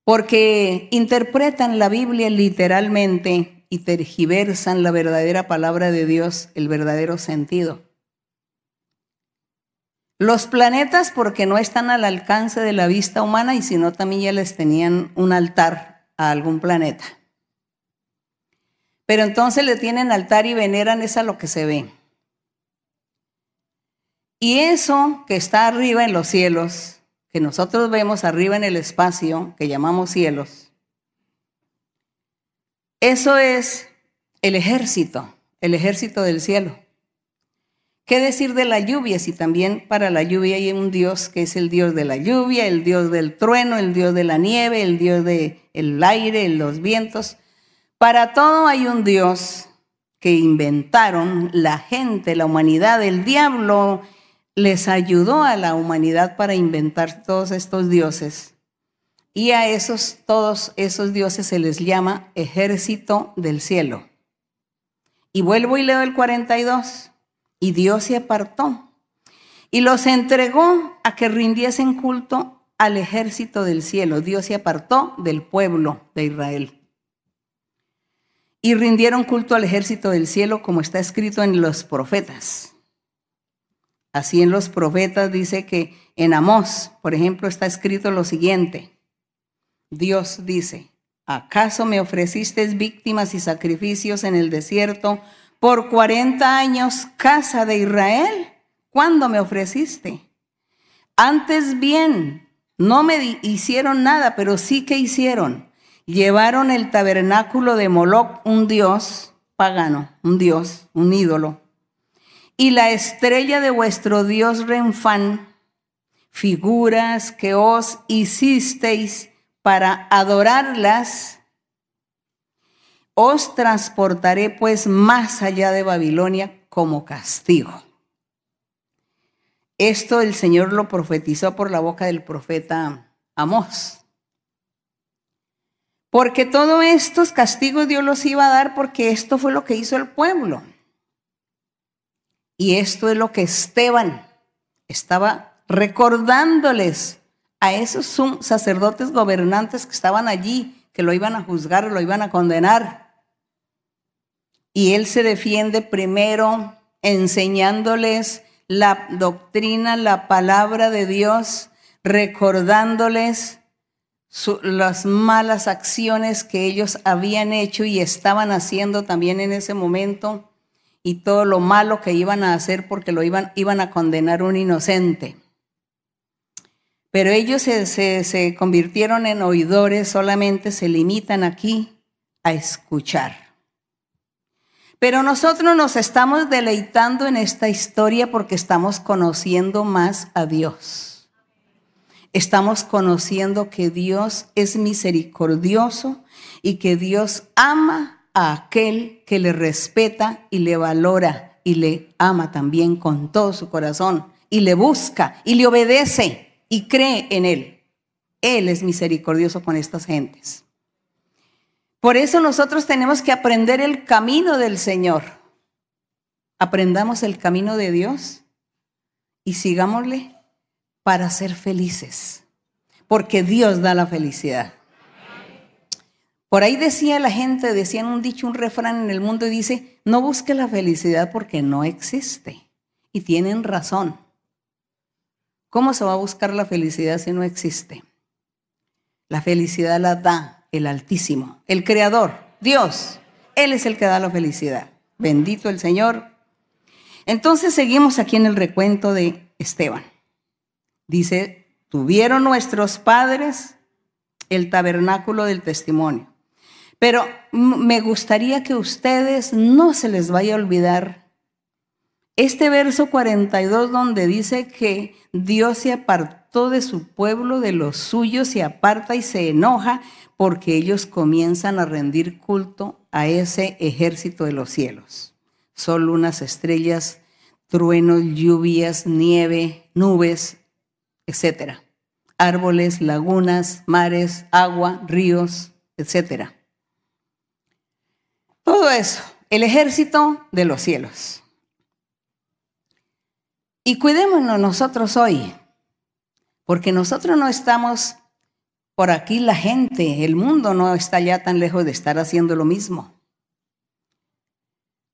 porque interpretan la Biblia literalmente y tergiversan la verdadera palabra de Dios, el verdadero sentido. Los planetas porque no están al alcance de la vista humana y si no también ya les tenían un altar a algún planeta. Pero entonces le tienen altar y veneran es a lo que se ve. Y eso que está arriba en los cielos, que nosotros vemos arriba en el espacio, que llamamos cielos, eso es el ejército, el ejército del cielo. ¿Qué decir de la lluvia? Si también para la lluvia hay un Dios que es el Dios de la lluvia, el Dios del trueno, el Dios de la nieve, el Dios del el aire, los vientos. Para todo hay un Dios que inventaron la gente, la humanidad, el diablo les ayudó a la humanidad para inventar todos estos dioses. Y a esos, todos esos dioses se les llama ejército del cielo. Y vuelvo y leo el 42 y Dios se apartó y los entregó a que rindiesen culto al ejército del cielo. Dios se apartó del pueblo de Israel. Y rindieron culto al ejército del cielo como está escrito en los profetas. Así en los profetas dice que en Amós, por ejemplo, está escrito lo siguiente. Dios dice, ¿acaso me ofreciste víctimas y sacrificios en el desierto por 40 años, casa de Israel, ¿cuándo me ofreciste? Antes bien, no me hicieron nada, pero sí que hicieron. Llevaron el tabernáculo de Moloch, un dios pagano, un dios, un ídolo, y la estrella de vuestro dios Renfán, figuras que os hicisteis para adorarlas os transportaré pues más allá de Babilonia como castigo. Esto el Señor lo profetizó por la boca del profeta Amós. Porque todos estos castigos Dios los iba a dar porque esto fue lo que hizo el pueblo. Y esto es lo que Esteban estaba recordándoles a esos sacerdotes gobernantes que estaban allí, que lo iban a juzgar, lo iban a condenar. Y él se defiende primero enseñándoles la doctrina, la palabra de Dios, recordándoles las malas acciones que ellos habían hecho y estaban haciendo también en ese momento y todo lo malo que iban a hacer porque lo iban, iban a condenar un inocente. Pero ellos se, se convirtieron en oidores, solamente se limitan aquí a escuchar. Pero nosotros nos estamos deleitando en esta historia porque estamos conociendo más a Dios. Estamos conociendo que Dios es misericordioso y que Dios ama a aquel que le respeta y le valora y le ama también con todo su corazón y le busca y le obedece y cree en Él. Él es misericordioso con estas gentes. Por eso nosotros tenemos que aprender el camino del Señor. Aprendamos el camino de Dios y sigámosle para ser felices, porque Dios da la felicidad. Por ahí decía la gente, decían un dicho, un refrán en el mundo y dice, no busque la felicidad porque no existe. Y tienen razón. ¿Cómo se va a buscar la felicidad si no existe? La felicidad la da el Altísimo, el Creador, Dios. Él es el que da la felicidad. Bendito el Señor. Entonces seguimos aquí en el recuento de Esteban. Dice, tuvieron nuestros padres el tabernáculo del testimonio. Pero me gustaría que ustedes no se les vaya a olvidar este verso 42 donde dice que Dios se apartó de su pueblo, de los suyos, se aparta y se enoja porque ellos comienzan a rendir culto a ese ejército de los cielos. Solo unas estrellas, truenos, lluvias, nieve, nubes, etcétera árboles, lagunas, mares, agua, ríos, etc. Todo eso, el ejército de los cielos. Y cuidémonos nosotros hoy, porque nosotros no estamos por aquí la gente, el mundo no está ya tan lejos de estar haciendo lo mismo.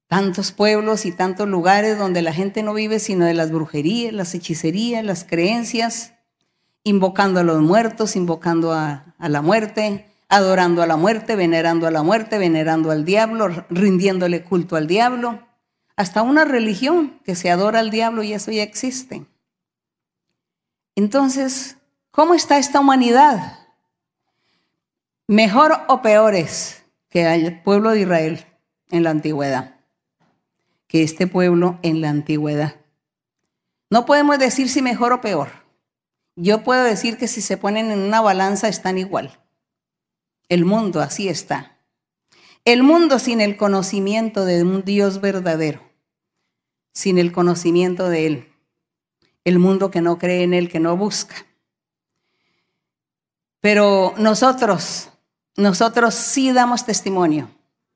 Tantos pueblos y tantos lugares donde la gente no vive sino de las brujerías, las hechicerías, las creencias, invocando a los muertos, invocando a, la muerte, adorando a la muerte, venerando a la muerte, venerando al diablo, rindiéndole culto al diablo. Hasta una religión que se adora al diablo y eso ya existe. Entonces, ¿cómo está esta humanidad? ¿Mejor o peores que el pueblo de Israel en la antigüedad? Que este pueblo en la antigüedad. No podemos decir si mejor o peor yo puedo decir que si se ponen en una balanza están igual. El mundo así está. El mundo sin el conocimiento de un Dios verdadero, sin el conocimiento de Él. El mundo que no cree en Él, que no busca. Pero nosotros, nosotros sí damos testimonio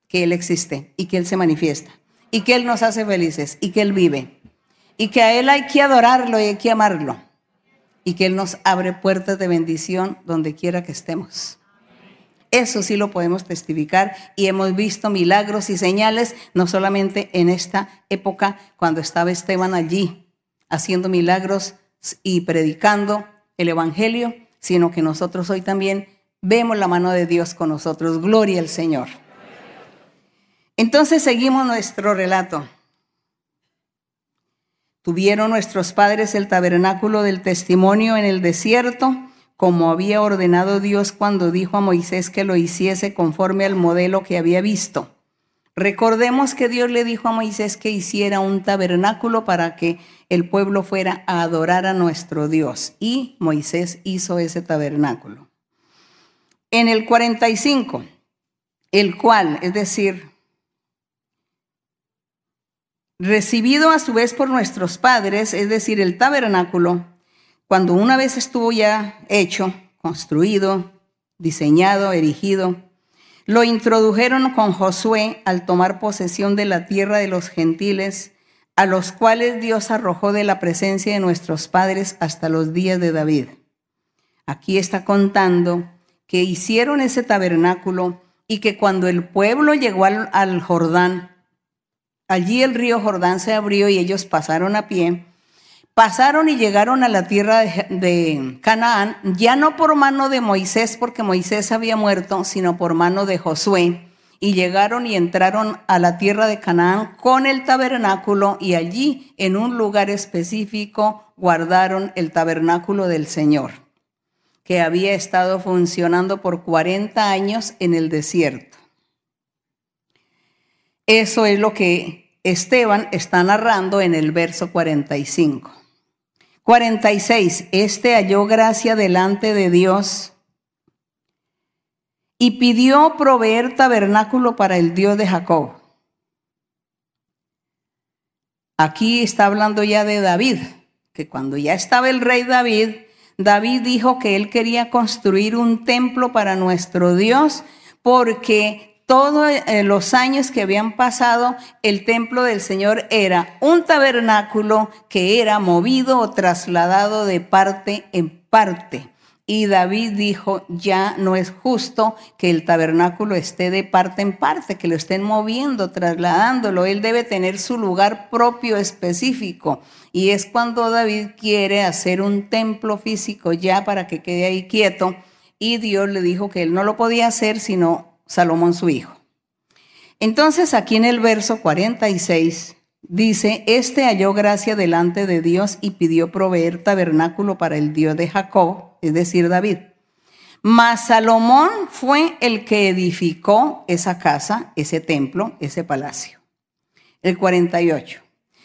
que Él existe y que Él se manifiesta y que Él nos hace felices y que Él vive y que a Él hay que adorarlo y hay que amarlo y que Él nos abre puertas de bendición donde quiera que estemos. Eso sí lo podemos testificar y hemos visto milagros y señales, no solamente en esta época cuando estaba Esteban allí haciendo milagros y predicando el Evangelio, sino que nosotros hoy también vemos la mano de Dios con nosotros. Gloria al Señor. Entonces seguimos nuestro relato. Tuvieron nuestros padres el tabernáculo del testimonio en el desierto, como había ordenado Dios cuando dijo a Moisés que lo hiciese conforme al modelo que había visto. Recordemos que Dios le dijo a Moisés que hiciera un tabernáculo para que el pueblo fuera a adorar a nuestro Dios. Y Moisés hizo ese tabernáculo. En el 45, el cual, es decir, recibido a su vez por nuestros padres, es decir, el tabernáculo, cuando una vez estuvo ya hecho, construido, diseñado, erigido, lo introdujeron con Josué al tomar posesión de la tierra de los gentiles, a los cuales Dios arrojó de la presencia de nuestros padres hasta los días de David. Aquí está contando que hicieron ese tabernáculo y que cuando el pueblo llegó al, Jordán, Allí el río Jordán se abrió y ellos pasaron a pie. Pasaron y llegaron a la tierra de, Canaán, ya no por mano de Moisés, porque Moisés había muerto, sino por mano de Josué. Y llegaron y entraron a la tierra de Canaán con el tabernáculo y allí, en un lugar específico, guardaron el tabernáculo del Señor, que había estado funcionando por 40 años en el desierto. Eso es lo que Esteban está narrando en el verso 45. 46. Este halló gracia delante de Dios y pidió proveer tabernáculo para el Dios de Jacob. Aquí está hablando ya de David, que cuando ya estaba el rey David, David dijo que él quería construir un templo para nuestro Dios porque todos eh, los años que habían pasado, el templo del Señor era un tabernáculo que era movido o trasladado de parte en parte. Y David dijo, ya no es justo que el tabernáculo esté de parte en parte, que lo estén moviendo, trasladándolo. Él debe tener su lugar propio específico. Y es cuando David quiere hacer un templo físico ya para que quede ahí quieto. Y Dios le dijo que él no lo podía hacer sino Salomón su hijo. Entonces aquí en el verso 46 dice, este halló gracia delante de Dios y pidió proveer tabernáculo para el Dios de Jacob es decir, David. Mas Salomón fue el que edificó esa casa, ese templo, ese palacio. El 48.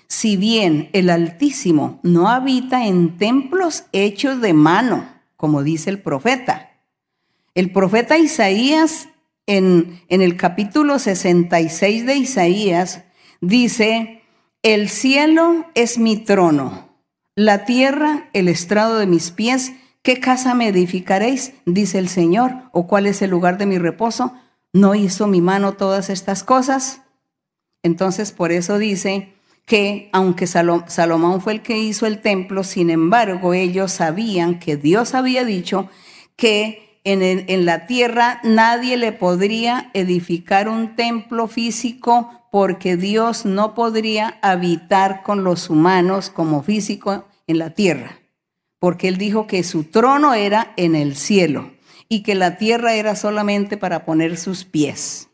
Si bien el Altísimo no habita en templos hechos de mano, como dice el profeta. El profeta Isaías en, el capítulo 66 de Isaías dice, el cielo es mi trono, la tierra el estrado de mis pies, ¿Qué casa me edificaréis? dice el Señor. ¿O cuál es el lugar de mi reposo? ¿No hizo mi mano todas estas cosas? Entonces, por eso dice que aunque Salomón fue el que hizo el templo, sin embargo, ellos sabían que Dios había dicho que en, la tierra nadie le podría edificar un templo físico porque Dios no podría habitar con los humanos como físico en la tierra porque él dijo que su trono era en el cielo y que la tierra era solamente para poner sus pies.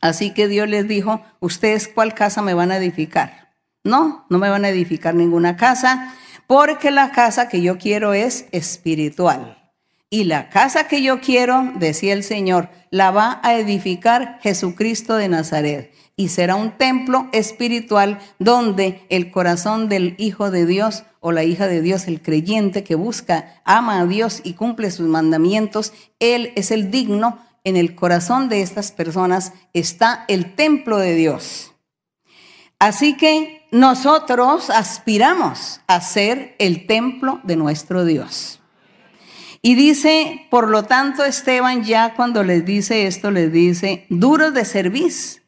Así que Dios les dijo, ustedes cuál casa me van a edificar. No, no me van a edificar ninguna casa, porque la casa que yo quiero es espiritual. Y la casa que yo quiero, decía el Señor, la va a edificar Jesucristo de Nazaret y será un templo espiritual donde el corazón del Hijo de Dios o la hija de Dios, el creyente que busca, ama a Dios y cumple sus mandamientos, Él es el digno. En el corazón de estas personas está el templo de Dios. Así que nosotros aspiramos a ser el templo de nuestro Dios. Y dice, por lo tanto, Esteban ya cuando les dice esto, les dice, duros de servicio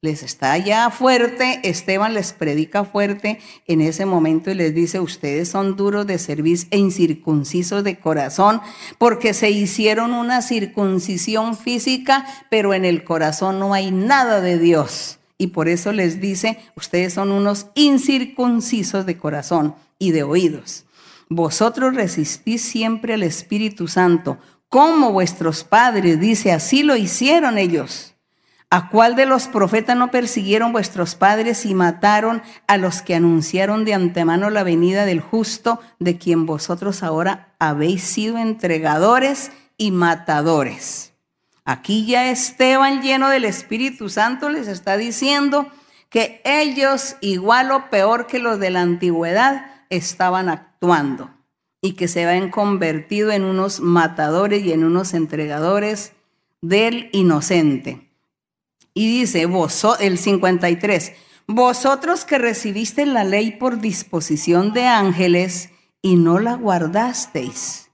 les está ya fuerte, Esteban les predica fuerte en ese momento y les dice, ustedes son duros de servicio e incircuncisos de corazón, porque se hicieron una circuncisión física, pero en el corazón no hay nada de Dios. Y por eso les dice, ustedes son unos incircuncisos de corazón y de oídos. Vosotros resistís siempre al Espíritu Santo, como vuestros padres, dice, así lo hicieron ellos. ¿A cuál de los profetas no persiguieron vuestros padres y mataron a los que anunciaron de antemano la venida del justo, de quien vosotros ahora habéis sido entregadores y matadores? Aquí ya Esteban, lleno del Espíritu Santo, les está diciendo que ellos, igual o peor que los de la antigüedad, estaban actuando y que se habían convertido en unos matadores y en unos entregadores del inocente. Y dice, vos, el 53, vosotros que recibiste la ley por disposición de ángeles y no la guardasteis.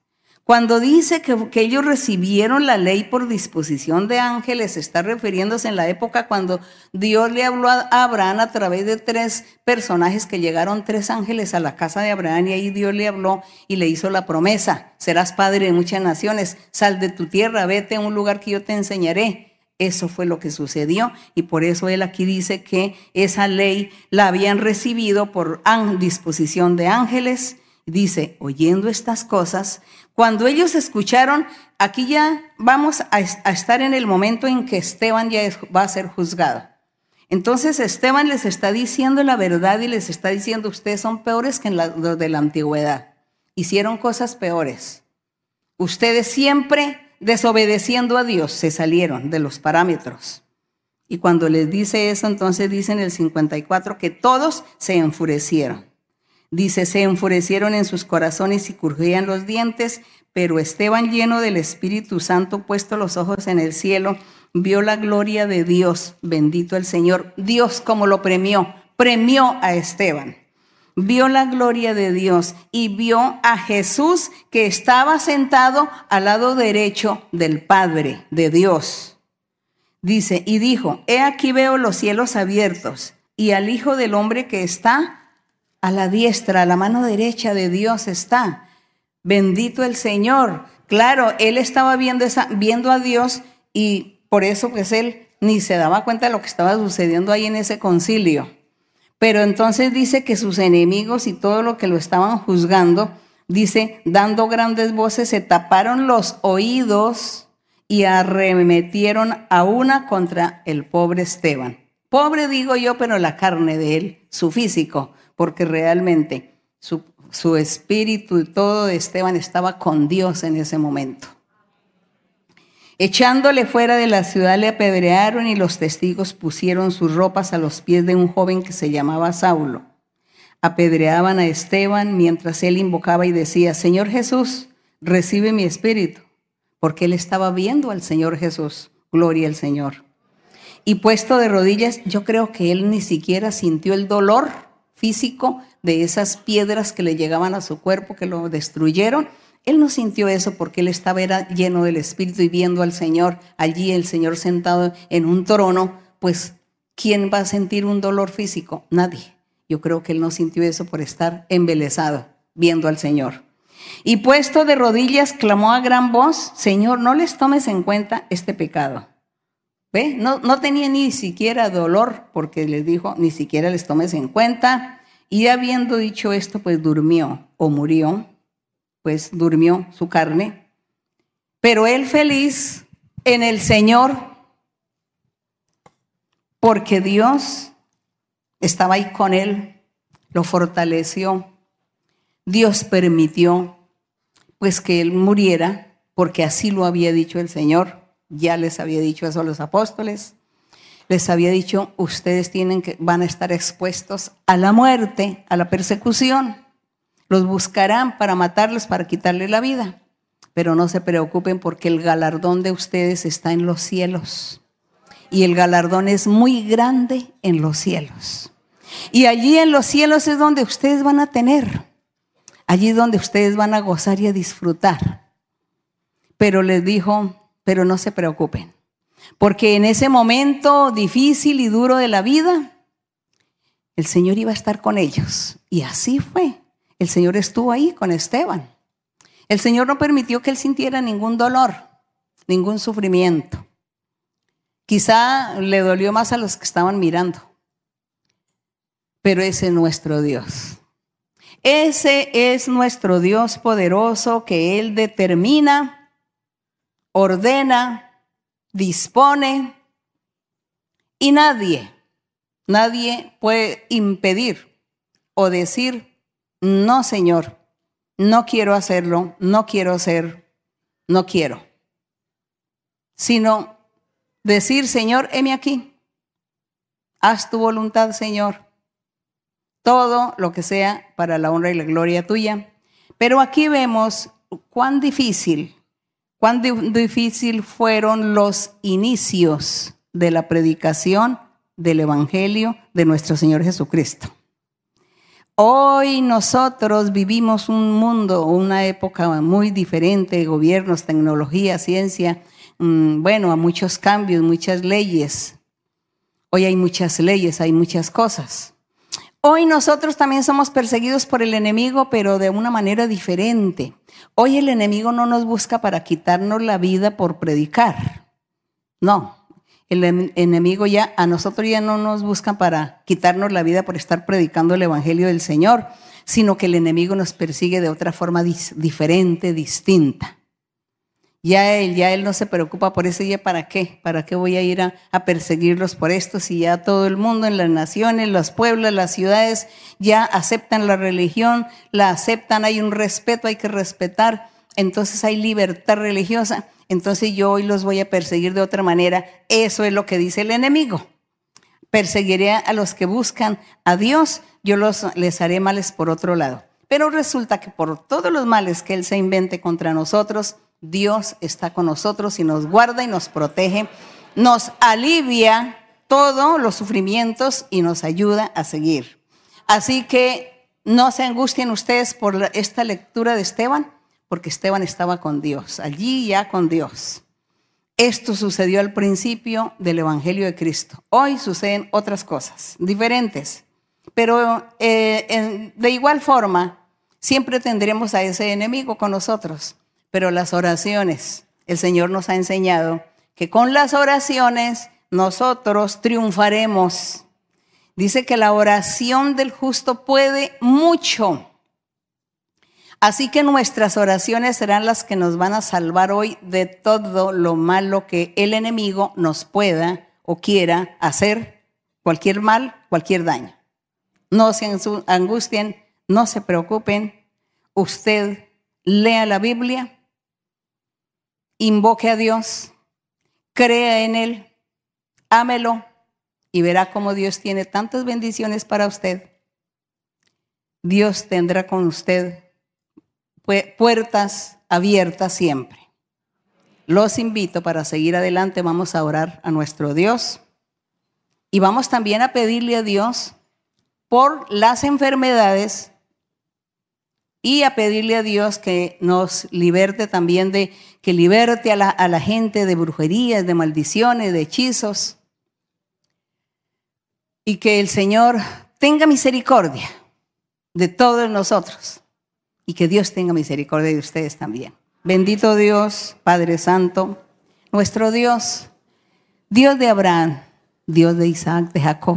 Cuando dice que, ellos recibieron la ley por disposición de ángeles, está refiriéndose en la época cuando Dios le habló a Abraham a través de tres personajes que llegaron tres ángeles a la casa de Abraham y ahí Dios le habló y le hizo la promesa, serás padre de muchas naciones, sal de tu tierra, vete a un lugar que yo te enseñaré. Eso fue lo que sucedió y por eso él aquí dice que esa ley la habían recibido por disposición de ángeles. Dice, oyendo estas cosas, cuando ellos escucharon, aquí ya vamos a, estar en el momento en que Esteban ya va a ser juzgado. Entonces Esteban les está diciendo la verdad y les está diciendo, ustedes son peores que en los de la antigüedad. Hicieron cosas peores. Ustedes siempre desobedeciendo a Dios, se salieron de los parámetros. Y cuando les dice eso, entonces dice en el 54 que todos se enfurecieron. Dice, se enfurecieron en sus corazones y curgían los dientes, pero Esteban lleno del Espíritu Santo, puesto los ojos en el cielo, vio la gloria de Dios, bendito el Señor. Dios como lo premió, premió a Esteban vio la gloria de Dios y vio a Jesús que estaba sentado al lado derecho del Padre de Dios. Dice, y dijo, he aquí veo los cielos abiertos y al Hijo del Hombre que está a la diestra, a la mano derecha de Dios está. Bendito el Señor. Claro, él estaba viendo, esa, viendo a Dios y por eso pues él ni se daba cuenta de lo que estaba sucediendo ahí en ese concilio. Pero entonces dice que sus enemigos y todo lo que lo estaban juzgando, dice, dando grandes voces, se taparon los oídos y arremetieron a una contra el pobre Esteban. Pobre digo yo, pero la carne de él, su físico, porque realmente su, su espíritu y todo de Esteban estaba con Dios en ese momento. Echándole fuera de la ciudad le apedrearon y los testigos pusieron sus ropas a los pies de un joven que se llamaba Saulo. Apedreaban a Esteban mientras él invocaba y decía, Señor Jesús, recibe mi espíritu, porque él estaba viendo al Señor Jesús. Gloria al Señor. Y puesto de rodillas, yo creo que él ni siquiera sintió el dolor físico de esas piedras que le llegaban a su cuerpo, que lo destruyeron, él no sintió eso porque él estaba lleno del Espíritu y viendo al Señor, allí el Señor sentado en un trono, pues ¿quién va a sentir un dolor físico? Nadie. Yo creo que él no sintió eso por estar embelesado viendo al Señor. Y puesto de rodillas, clamó a gran voz, Señor, no les tomes en cuenta este pecado. No, no tenía ni siquiera dolor porque les dijo, ni siquiera les tomes en cuenta. Y habiendo dicho esto, pues durmió o murió pues durmió su carne. Pero él feliz en el Señor, porque Dios estaba ahí con él, lo fortaleció. Dios permitió pues que él muriera, porque así lo había dicho el Señor. Ya les había dicho eso a los apóstoles. Les había dicho, ustedes tienen que van a estar expuestos a la muerte, a la persecución. Los buscarán para matarlos, para quitarle la vida. Pero no se preocupen porque el galardón de ustedes está en los cielos. Y el galardón es muy grande en los cielos. Y allí en los cielos es donde ustedes van a tener. Allí es donde ustedes van a gozar y a disfrutar. Pero les dijo, pero no se preocupen. Porque en ese momento difícil y duro de la vida, el Señor iba a estar con ellos. Y así fue. El Señor estuvo ahí con Esteban. El Señor no permitió que él sintiera ningún dolor, ningún sufrimiento. Quizá le dolió más a los que estaban mirando, pero ese es nuestro Dios. Ese es nuestro Dios poderoso que Él determina, ordena, dispone y nadie, nadie puede impedir o decir no, Señor, no quiero hacerlo, no quiero hacer, no quiero. Sino decir, Señor, heme aquí, haz tu voluntad, Señor. Todo lo que sea para la honra y la gloria tuya. Pero aquí vemos cuán difícil, cuán difícil fueron los inicios de la predicación del Evangelio de nuestro Señor Jesucristo. Hoy nosotros vivimos un mundo, una época muy diferente, gobiernos, tecnología, ciencia, mm, bueno, a muchos cambios, muchas leyes. Hoy hay muchas leyes, hay muchas cosas. Hoy nosotros también somos perseguidos por el enemigo, pero de una manera diferente. Hoy el enemigo no nos busca para quitarnos la vida por predicar. No, el enemigo ya, a nosotros ya no nos busca para quitarnos la vida por estar predicando el Evangelio del Señor, sino que el enemigo nos persigue de otra forma diferente, distinta. Ya él, ya él no se preocupa por eso, ya para qué, para qué voy a ir a, a, perseguirlos por esto si ya todo el mundo en las naciones, los pueblos, las ciudades ya aceptan la religión, la aceptan, hay un respeto, hay que respetar, entonces hay libertad religiosa entonces yo hoy los voy a perseguir de otra manera. Eso es lo que dice el enemigo. Perseguiré a los que buscan a Dios, yo los, les haré males por otro lado. Pero resulta que por todos los males que Él se invente contra nosotros, Dios está con nosotros y nos guarda y nos protege, nos alivia todos los sufrimientos y nos ayuda a seguir. Así que no se angustien ustedes por esta lectura de Esteban, porque Esteban estaba con Dios, allí ya con Dios. Esto sucedió al principio del Evangelio de Cristo. Hoy suceden otras cosas diferentes, pero eh, de igual forma, siempre tendremos a ese enemigo con nosotros, pero las oraciones, el Señor nos ha enseñado que con las oraciones nosotros triunfaremos. Dice que la oración del justo puede mucho. Así que nuestras oraciones serán las que nos van a salvar hoy de todo lo malo que el enemigo nos pueda o quiera hacer, cualquier mal, cualquier daño. No se angustien, no se preocupen. Usted lea la Biblia, invoque a Dios, crea en Él, ámelo y verá cómo Dios tiene tantas bendiciones para usted. Dios tendrá con usted puertas abiertas siempre. Los invito para seguir adelante, vamos a orar a nuestro Dios y vamos también a pedirle a Dios por las enfermedades y a pedirle a Dios que nos liberte también de, que liberte a la, a la gente de brujerías, de maldiciones, de hechizos y que el Señor tenga misericordia de todos nosotros y que Dios tenga misericordia de ustedes también. Bendito Dios, Padre Santo, nuestro Dios, Dios de Abraham, Dios de Isaac, de Jacob,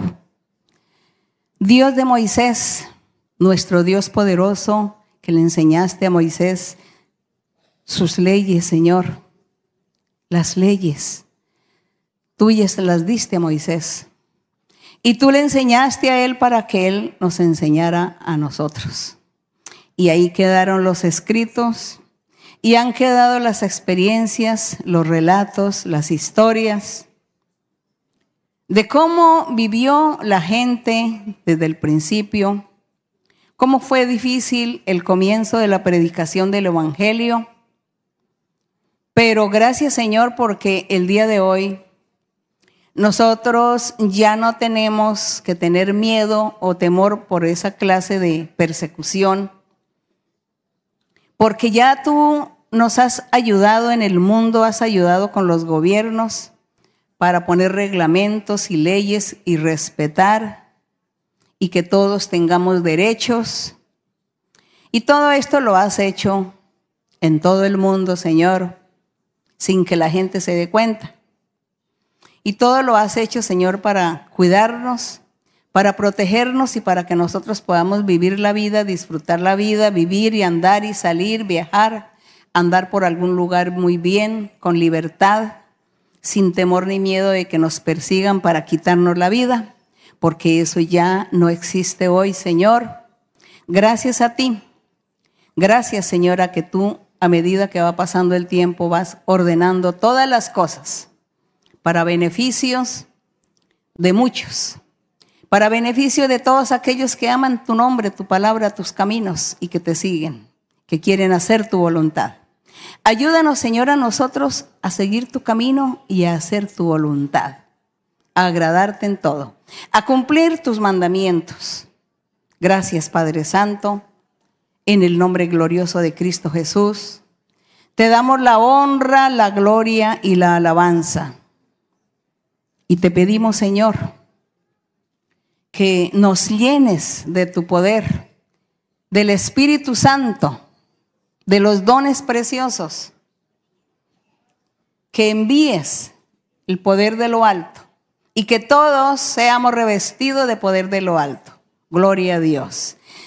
Dios de Moisés, nuestro Dios poderoso, que le enseñaste a Moisés sus leyes, Señor, las leyes tuyas las diste a Moisés. Y tú le enseñaste a él para que él nos enseñara a nosotros. Y ahí quedaron los escritos y han quedado las experiencias, los relatos, las historias de cómo vivió la gente desde el principio, cómo fue difícil el comienzo de la predicación del Evangelio. Pero gracias Señor porque el día de hoy nosotros ya no tenemos que tener miedo o temor por esa clase de persecución porque ya tú nos has ayudado en el mundo, has ayudado con los gobiernos para poner reglamentos y leyes y respetar y que todos tengamos derechos. Y todo esto lo has hecho en todo el mundo, Señor, sin que la gente se dé cuenta. Y todo lo has hecho, Señor, para cuidarnos, para protegernos y para que nosotros podamos vivir la vida, disfrutar la vida, vivir y andar y salir, viajar, andar por algún lugar muy bien, con libertad, sin temor ni miedo de que nos persigan para quitarnos la vida, porque eso ya no existe hoy, Señor. Gracias a ti. Gracias, Señora, que tú, a medida que va pasando el tiempo, vas ordenando todas las cosas para beneficios de muchos para beneficio de todos aquellos que aman tu nombre, tu palabra, tus caminos y que te siguen, que quieren hacer tu voluntad. Ayúdanos, Señor, a nosotros a seguir tu camino y a hacer tu voluntad, a agradarte en todo, a cumplir tus mandamientos. Gracias, Padre Santo, en el nombre glorioso de Cristo Jesús. Te damos la honra, la gloria y la alabanza. Y te pedimos, Señor, que nos llenes de tu poder, del Espíritu Santo, de los dones preciosos, que envíes el poder de lo alto y que todos seamos revestidos de poder de lo alto. Gloria a Dios.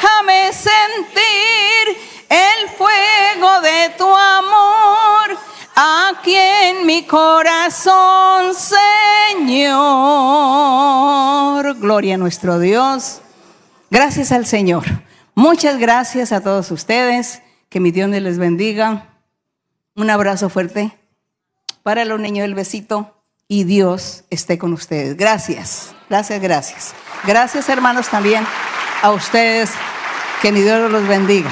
déjame sentir el fuego de tu amor aquí en mi corazón, Señor. Gloria a nuestro Dios. Gracias al Señor. Muchas gracias a todos ustedes. Que mi Dios les bendiga. Un abrazo fuerte para los niños del besito y Dios esté con ustedes. Gracias, gracias, gracias. Gracias hermanos también a ustedes. Que mi Dios los bendiga.